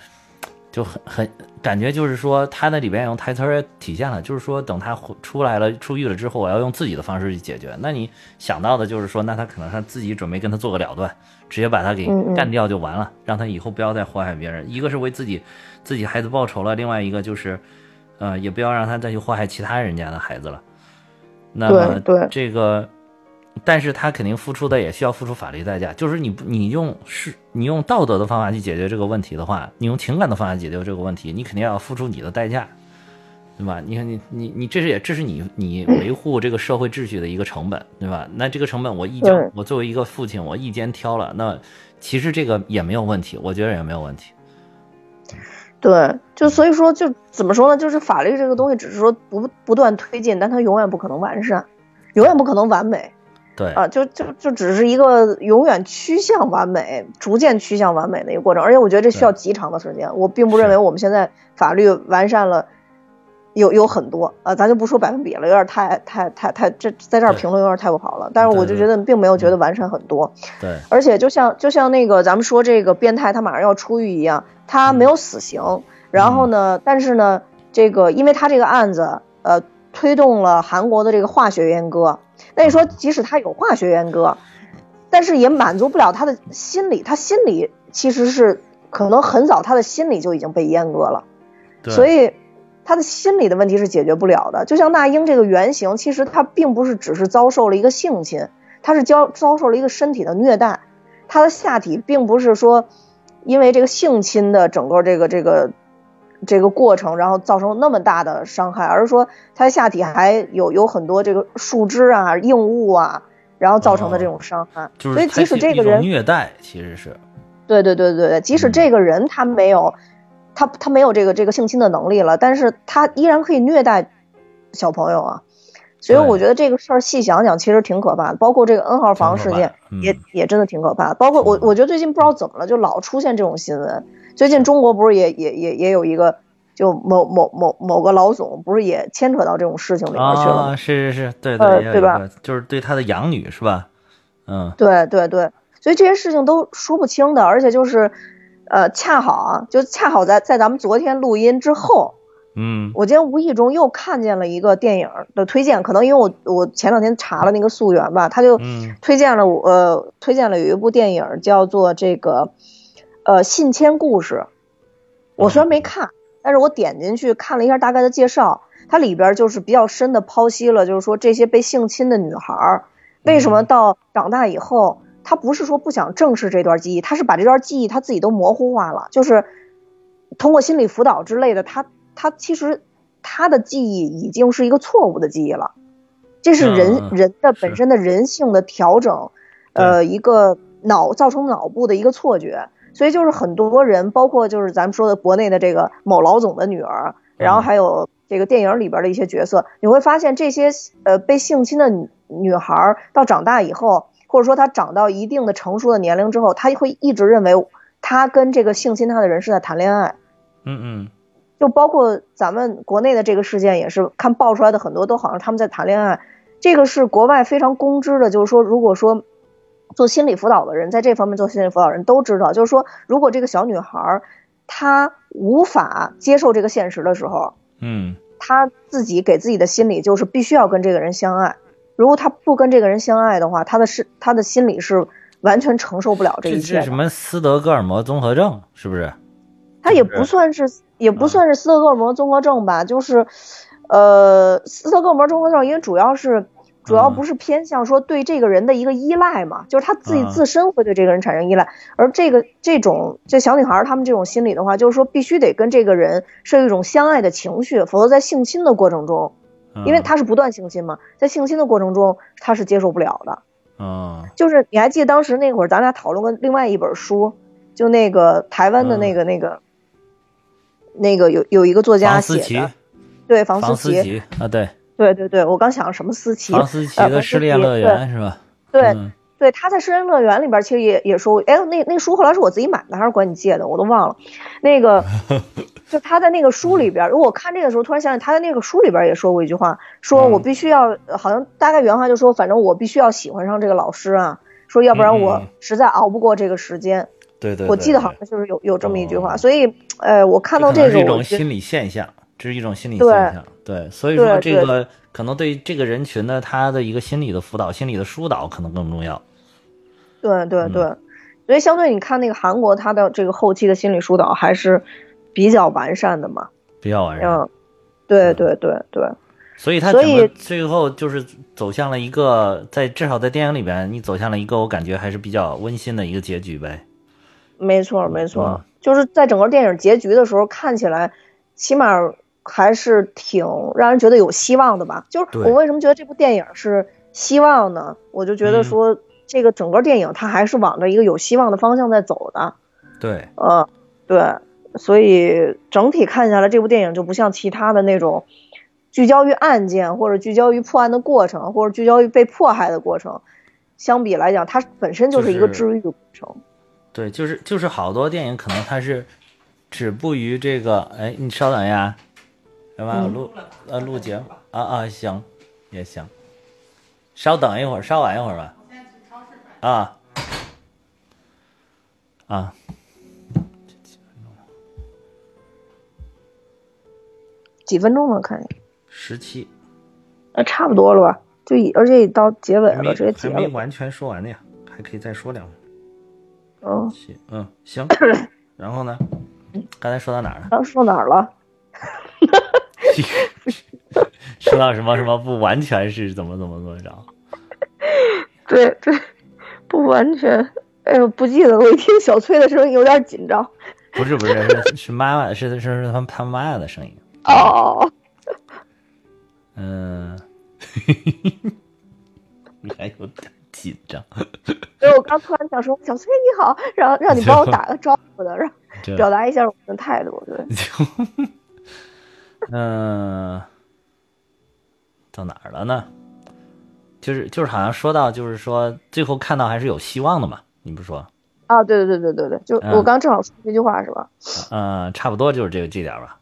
就很很感觉就是说，他那里边用台词也体现了，就是说等他出来了出狱了之后，我要用自己的方式去解决。那你想到的就是说，那他可能他自己准备跟他做个了断，直接把他给干掉就完了，让他以后不要再祸害别人。一个是为自己自己孩子报仇了，另外一个就是，呃，也不要让他再去祸害其他人家的孩子了。那么这个但是他肯定付出的也需要付出法律代价。就是你你用是你用道德的方法去解决这个问题的话，你用情感的方法解决这个问题，你肯定要付出你的代价，对吧？你看你你你这是也这是你你维护这个社会秩序的一个成本，对吧？那这个成本我一肩我作为一个父亲，我一肩挑了，那其实这个也没有问题，我觉得也没有问题。对，就所以说就怎么说呢？就是法律这个东西，只是说不不断推进，但它永远不可能完善，永远不可能完美。对啊，就就就只是一个永远趋向完美、逐渐趋向完美的一个过程。而且我觉得这需要极长的时间。我并不认为我们现在法律完善了，有有很多啊，咱就不说百分比了，有点太太太太这在这儿评论有点太不好了。但是我就觉得并没有觉得完善很多。对，而且就像就像那个咱们说这个变态他马上要出狱一样。他没有死刑，然后呢？但是呢，这个因为他这个案子，呃，推动了韩国的这个化学阉割。那你说，即使他有化学阉割，但是也满足不了他的心理。他心理其实是可能很早，他的心理就已经被阉割了。所以他的心理的问题是解决不了的。就像那英这个原型，其实他并不是只是遭受了一个性侵，他是遭遭受了一个身体的虐待。他的下体并不是说。因为这个性侵的整个这个这个这个过程，然后造成那么大的伤害，而是说他下体还有有很多这个树枝啊、硬物啊，然后造成的这种伤害。所以即使这个人虐待，其实是对对对对对，即使这个人他没有他他没有这个这个性侵的能力了，但是他依然可以虐待小朋友啊。所以我觉得这个事儿细想想，其实挺可怕的。包括这个 N 号房事件，也也真的挺可怕的。包括我，我觉得最近不知道怎么了，就老出现这种新闻。最近中国不是也也也也有一个，就某某某某个老总，不是也牵扯到这种事情里面去了？啊，是是是，对对对吧？就是对他的养女是吧？嗯，对对对。所以这些事情都说不清的，而且就是，呃，恰好啊，就恰好在在咱们昨天录音之后。嗯，我今天无意中又看见了一个电影的推荐，可能因为我我前两天查了那个溯源吧，他就推荐了我呃推荐了有一部电影叫做这个呃信签故事，我虽然没看，但是我点进去看了一下大概的介绍，它里边就是比较深的剖析了，就是说这些被性侵的女孩为什么到长大以后，她不是说不想正视这段记忆，她是把这段记忆她自己都模糊化了，就是通过心理辅导之类的，她。她其实她的记忆已经是一个错误的记忆了，这是人人的本身的人性的调整，呃，一个脑造成脑部的一个错觉，所以就是很多人，包括就是咱们说的国内的这个某老总的女儿，然后还有这个电影里边的一些角色，你会发现这些呃被性侵的女女孩到长大以后，或者说她长到一定的成熟的年龄之后，她会一直认为她跟这个性侵她的人是在谈恋爱，嗯嗯。就包括咱们国内的这个事件，也是看爆出来的很多都好像他们在谈恋爱，这个是国外非常公知的，就是说，如果说做心理辅导的人在这方面做心理辅导人都知道，就是说，如果这个小女孩她无法接受这个现实的时候，嗯，她自己给自己的心理就是必须要跟这个人相爱，如果她不跟这个人相爱的话，她的是她的心理是完全承受不了这一切。这什么斯德哥尔摩综合症是不是？他也不算是，也不算是斯德哥尔摩综合症吧，就是，呃，斯德哥尔摩综合症，因为主要是，主要不是偏向说对这个人的一个依赖嘛，就是他自己自身会对这个人产生依赖，而这个这种这小女孩她们这种心理的话，就是说必须得跟这个人是一种相爱的情绪，否则在性侵的过程中，因为他是不断性侵嘛，在性侵的过程中他是接受不了的。啊，就是你还记得当时那会儿咱俩讨论过另外一本书，就那个台湾的那个那个。那个有有一个作家写的，对，房思琪啊，对，对对对，我刚想什么思琪，房思琪的失恋乐园是吧？对对，他在失恋乐园里边其实也也说过，哎，那那书后来是我自己买的还是管你借的，我都忘了。那个 就他在那个书里边，如果我看这个时候突然想起他在那个书里边也说过一句话，说我必须要，好像大概原话就说，反正我必须要喜欢上这个老师啊，说要不然我实在熬不过这个时间。对对，我记得好像就是有有这么一句话，所以，呃，我看到这个，是一种心理现象，这是一种心理现象，对，所以说这个可能对这个人群呢他的一个心理的辅导、心理的疏导可能更重要。对对对，所以相对你看那个韩国，他的这个后期的心理疏导还是比较完善的嘛，比较完善。嗯，对对对对，所以他所以整个最后就是走向了一个，在至少在电影里边，你走向了一个我感觉还是比较温馨的一个结局呗。没错，没错，嗯。就是在整个电影结局的时候，看起来起码还是挺让人觉得有希望的吧。就是我为什么觉得这部电影是希望呢？我就觉得嗯说，这个整个电影它还是往着一个有希望的方向在走的。对，呃，对，所以整体看下来，这部电影就不像其他的那种聚焦于案件或者聚焦于破案的过程，或者聚焦于被迫害的过程。相比来讲，它本身就是一个治愈的过程。对，就是就是好多电影可能它是止步于这个，哎，你稍等一下，行吧？录呃录节目啊啊，行，也行，稍等一会儿，稍晚一会儿吧。啊啊，几分钟了，看见？十七，呃，差不多了吧？就已，而且已到结尾了，直接结了。还没完全说完呢呀，还可以再说两句。嗯，行，嗯，行。然后呢？刚才说到哪儿了？刚说哪儿了？说到什么什么不完全是怎么怎么怎么着？对对，不完全。哎呦，不记得了。我一听小崔的声音有点紧张。不是不是是是妈妈是是是他他妈妈的声音。哦，嗯，你还有点紧张，所以我刚突然想说，小崔你好，然后让你帮我打个招呼的，让这表达一下我们的态度。对，嗯，到哪儿了呢？就是就是好像说到就是说最后看到还是有希望的嘛，你不说？啊，对对对对对对，就嗯我刚正好说这句话是吧？嗯，差不多就是这个这点儿吧。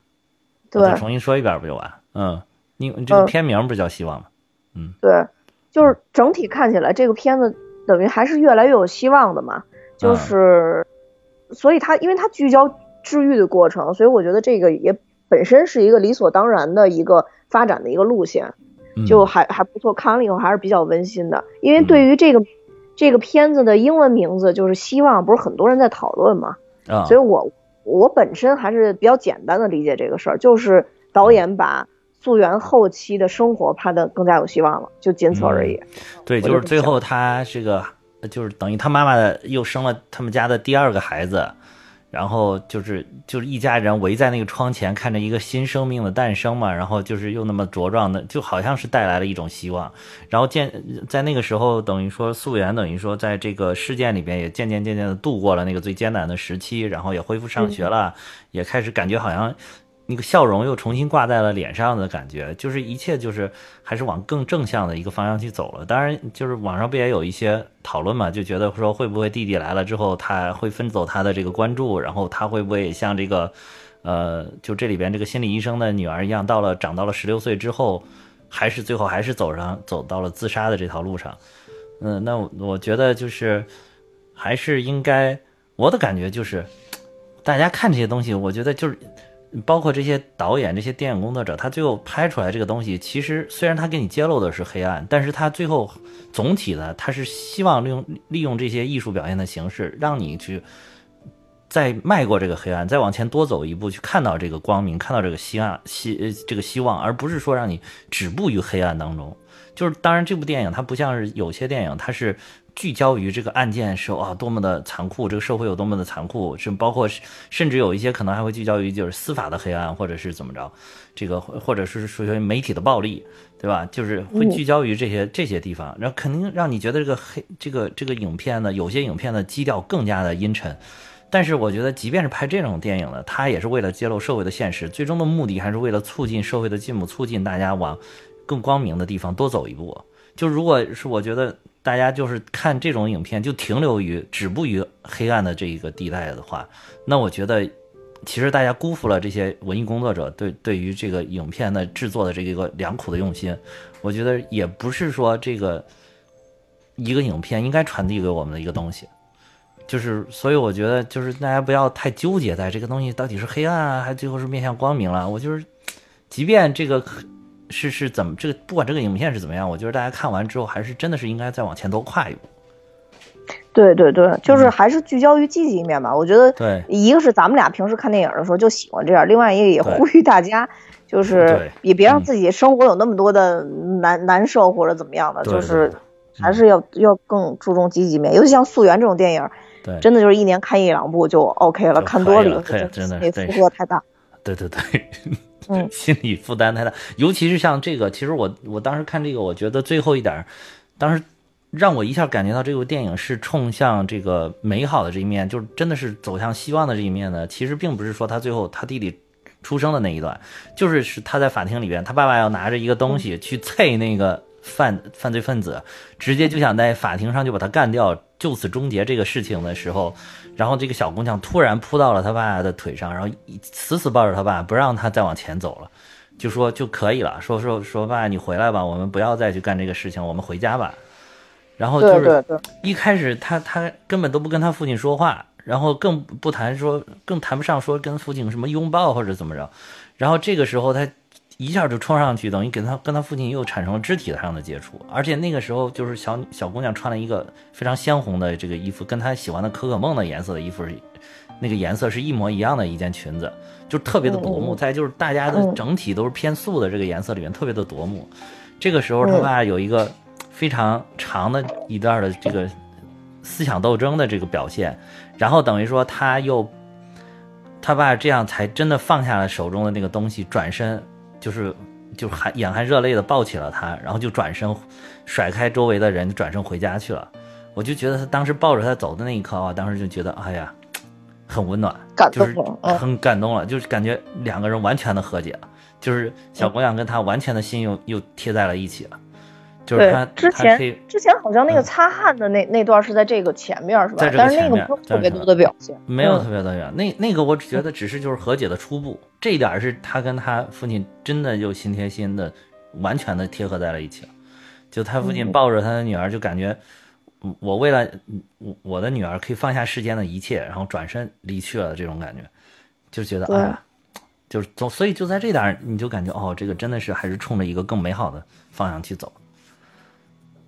对再重新说一遍不就完？嗯，你你这个嗯片名不叫希望吗？嗯对，就是整体看起来这个片子等于还是越来越有希望的嘛，就嗯是，所以它因为它聚焦治愈的过程，所以我觉得这个也本身是一个理所当然的一个发展的一个路线，嗯就还还不错，看了以后还是比较温馨的。因为对于这个、这个片子的英文名字就是希望，不是很多人在讨论嘛，啊，所以我我本身还是比较简单的理解这个事儿，就是导演把溯源后期的生活拍得更加有希望了，就仅此而已。对，就就是最后他这个就是等于他妈妈又生了他们家的第二个孩子，然后就是就是一家人围在那个窗前看着一个新生命的诞生嘛，然后就是又那么茁壮的，就好像是带来了一种希望。然后渐在那个时候，等于说素媛等于说在这个事件里边也渐渐渐渐的度过了那个最艰难的时期，然后也恢复上学了，也开始感觉好像。那个笑容又重新挂在了脸上的感觉，就是一切就是还是往更正向的一个方向去走了。当然，就是网上不也有一些讨论嘛，就觉得说会不会弟弟来了之后，他会分走他的这个关注，然后他会不会像这个，呃，就这里边这个心理医生的女儿一样，到了长到了十六岁之后，还是最后还是走上走到了自杀的这条路上。嗯，那我我觉得就是还是应该，我的感觉就是，大家看这些东西，我觉得就是。包括这些导演、这些电影工作者，他最后拍出来这个东西，其实虽然他给你揭露的是黑暗，但是他最后总体的，他是希望利用利用这些艺术表现的形式，让你去再迈过这个黑暗，再往前多走一步，去看到这个光明，看到这个希望希这个希望，而不是说让你止步于黑暗当中。就是当然，这部电影它不像是有些电影，它是聚焦于这个案件是啊多么的残酷，这个社会有多么的残酷，是包括甚至有一些可能还会聚焦于就是司法的黑暗，或者是怎么着，这个或者是属于媒体的暴力，对吧？就是会聚焦于这些、这些地方，然后肯定让你觉得这个黑这个这个影片呢，有些影片的基调更加的阴沉。但是我觉得，即便是拍这种电影呢，它也是为了揭露社会的现实，最终的目的还是为了促进社会的进步，促进大家往更光明的地方多走一步。就如果是我觉得大家就是看这种影片就停留于止步于黑暗的这一个地带的话，那我觉得其实大家辜负了这些文艺工作者对对于这个影片的制作的这个良苦的用心。我觉得也不是说这个一个影片应该传递给我们的一个东西。就是，所以我觉得，就是大家不要太纠结在这个东西到底是黑暗啊，还最后是面向光明了。我就是，即便这个是是怎么这个，不管这个影片是怎么样，我觉得大家看完之后，还是真的是应该再往前多跨一步。对对对，就是还是聚焦于积极一面吧。我觉得，对一个是咱们俩平时看电影的时候就喜欢这样，另外一个也呼吁大家，就是也别让嗯自己生活有那么多的难难受或者怎么样的，就是还是要要更注重积极面。尤其像《溯源》这种电影，对，真的就是一年看一两部就 OK 了，就看多了真的负荷太大。对 对对，嗯心理负担太大，尤其是像这个，其实我我当时看这个，我觉得最后一点儿，当时让我一下感觉到这部电影是冲向这个美好的这一面，就是真的是走向希望的这一面呢。其实并不是说他最后他弟弟出生的那一段，就是是他在法庭里边，他爸爸要拿着一个东西去啐那个犯犯罪分子，直接就想在法庭上就把他干掉，就此终结这个事情的时候，然后这个小姑娘突然扑到了他爸的腿上，然后一死死抱着他爸，不让他再往前走了，就说就可以了，说说 说爸，你回来吧，我们不要再去干这个事情，我们回家吧。然后就是一开始他他根本都不跟他父亲说话，然后更不谈说，更谈不上说跟父亲什么拥抱或者怎么着。然后这个时候他一下就冲上去，等于跟他跟他父亲又产生了肢体上的接触，而且那个时候就是小小姑娘穿了一个非常鲜红的这个衣服，跟她喜欢的可可梦的颜色的衣服是那个颜色是一模一样的一件裙子，就特别的夺目。再就是大家的嗯整体都是偏素的这个颜色里面特别的夺目。这个时候他嗯爸有一个非常长的一段的这个思想斗争的这个表现，然后等于说他又他爸这样才真的放下了手中的那个东西，转身就是就含眼含热泪的抱起了他，然后就转身甩开周围的人，转身回家去了。我就觉得他当时抱着他走的那一刻啊，当时就觉得哎呀，很温暖，感就是很感动了，就是感觉两个人完全的和解了，就是小姑娘跟他完全的心又又贴在了一起了，就是他之前之前好像那个嗯擦汗的那那段是在这个前面是吧在？这个但是那个前面没有特别多的表现，没有嗯特别多远，那那个我只觉得只是就是和解的初步，这一点儿是他跟他父亲真的就心贴心的，完全的贴合在了一起了。就他父亲嗯抱着他的女儿，就感觉嗯我为了嗯我我的女儿可以放下世间的一切，然后转身离去了，这种感觉，就觉得对哎呀，就是总所以就在这点你就感觉哦，这个真的是还是冲着一个更美好的方向去走，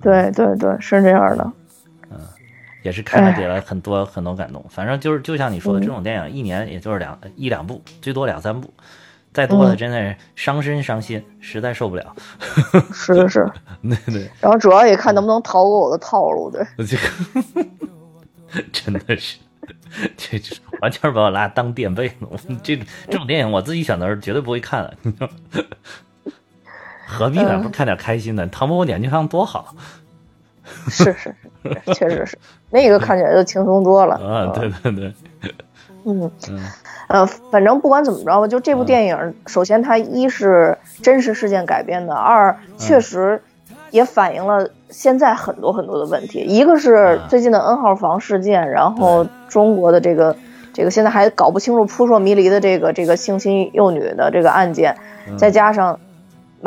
对对对，是这样的。嗯也是看了哎给了很多很多感动。反正就是就像你说的，嗯这种电影一年也就是两一两部，最多两三部，再多的嗯真的是伤身伤心，实在受不了。是 是是，对对，然后主要也看能不能逃过我的套路，对，这 个真的是。这这完全是把我拉当垫背了。我这这种电影我自己选择是绝对不会看的？何必呢？嗯不看点开心的？《唐伯虎点秋香》多好是是是，确实是，那个看起来就轻松多了。啊！对对对，嗯嗯呃，反正不管怎么着吧，就这部电影，首先它一是真实事件改编的，二确实也反映了现在很多很多的问题。一个是最近的 N 号房事件，然后中国的这个这个现在还搞不清楚扑朔迷离的这个这个性侵幼女的这个案件，再加上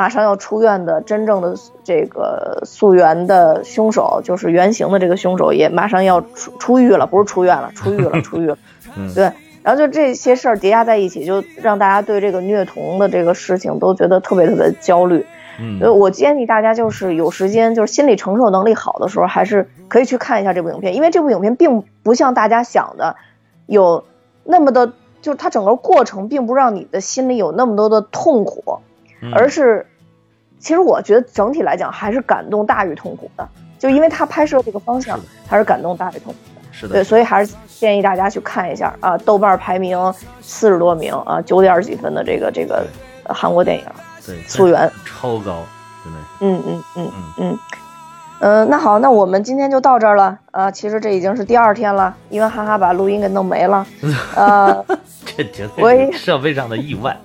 马上要出院的真正的这个溯源的凶手，就是原型的这个凶手也马上要出出狱了，不是出院了，出狱了，出狱了。嗯对，然后就这些事儿叠加在一起，就让大家对这个虐童的这个事情都觉得特别特别焦虑。嗯呃，我建议大家就是有时间，就是心理承受能力好的时候，还是可以去看一下这部影片，因为这部影片并不像大家想的有那么的，就是它整个过程并不让你的心里有那么多的痛苦，嗯而是其实我觉得整体来讲还是感动大于痛苦的，就因为他拍摄这个方向还是感动大于痛苦。是的，对，所以还是建议大家去看一下啊，豆瓣排名四十多名啊，九点几分的这个这个呃韩国电影，对溯源超高，真的嗯。嗯嗯嗯嗯，呃，那好，那我们今天就到这儿了啊。其实这已经是第二天了，因为哈哈把录音给弄没了，呃 这绝对是设备上的意外。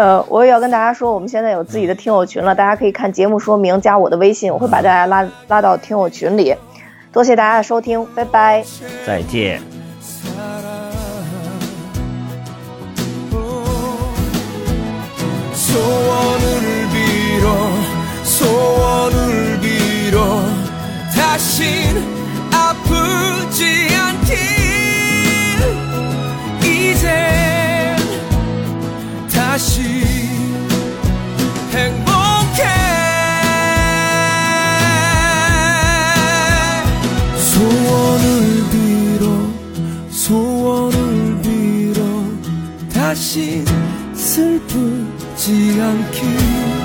呃，我也要跟大家说，我们现在有自己的听友群了，大家可以看节目说明，加我的微信，我会把大家拉拉到听友群里。多谢大家的收听，拜拜。再见。 다시 행복해. 소원을 빌어 소원을 빌어 다시 슬프지 않길.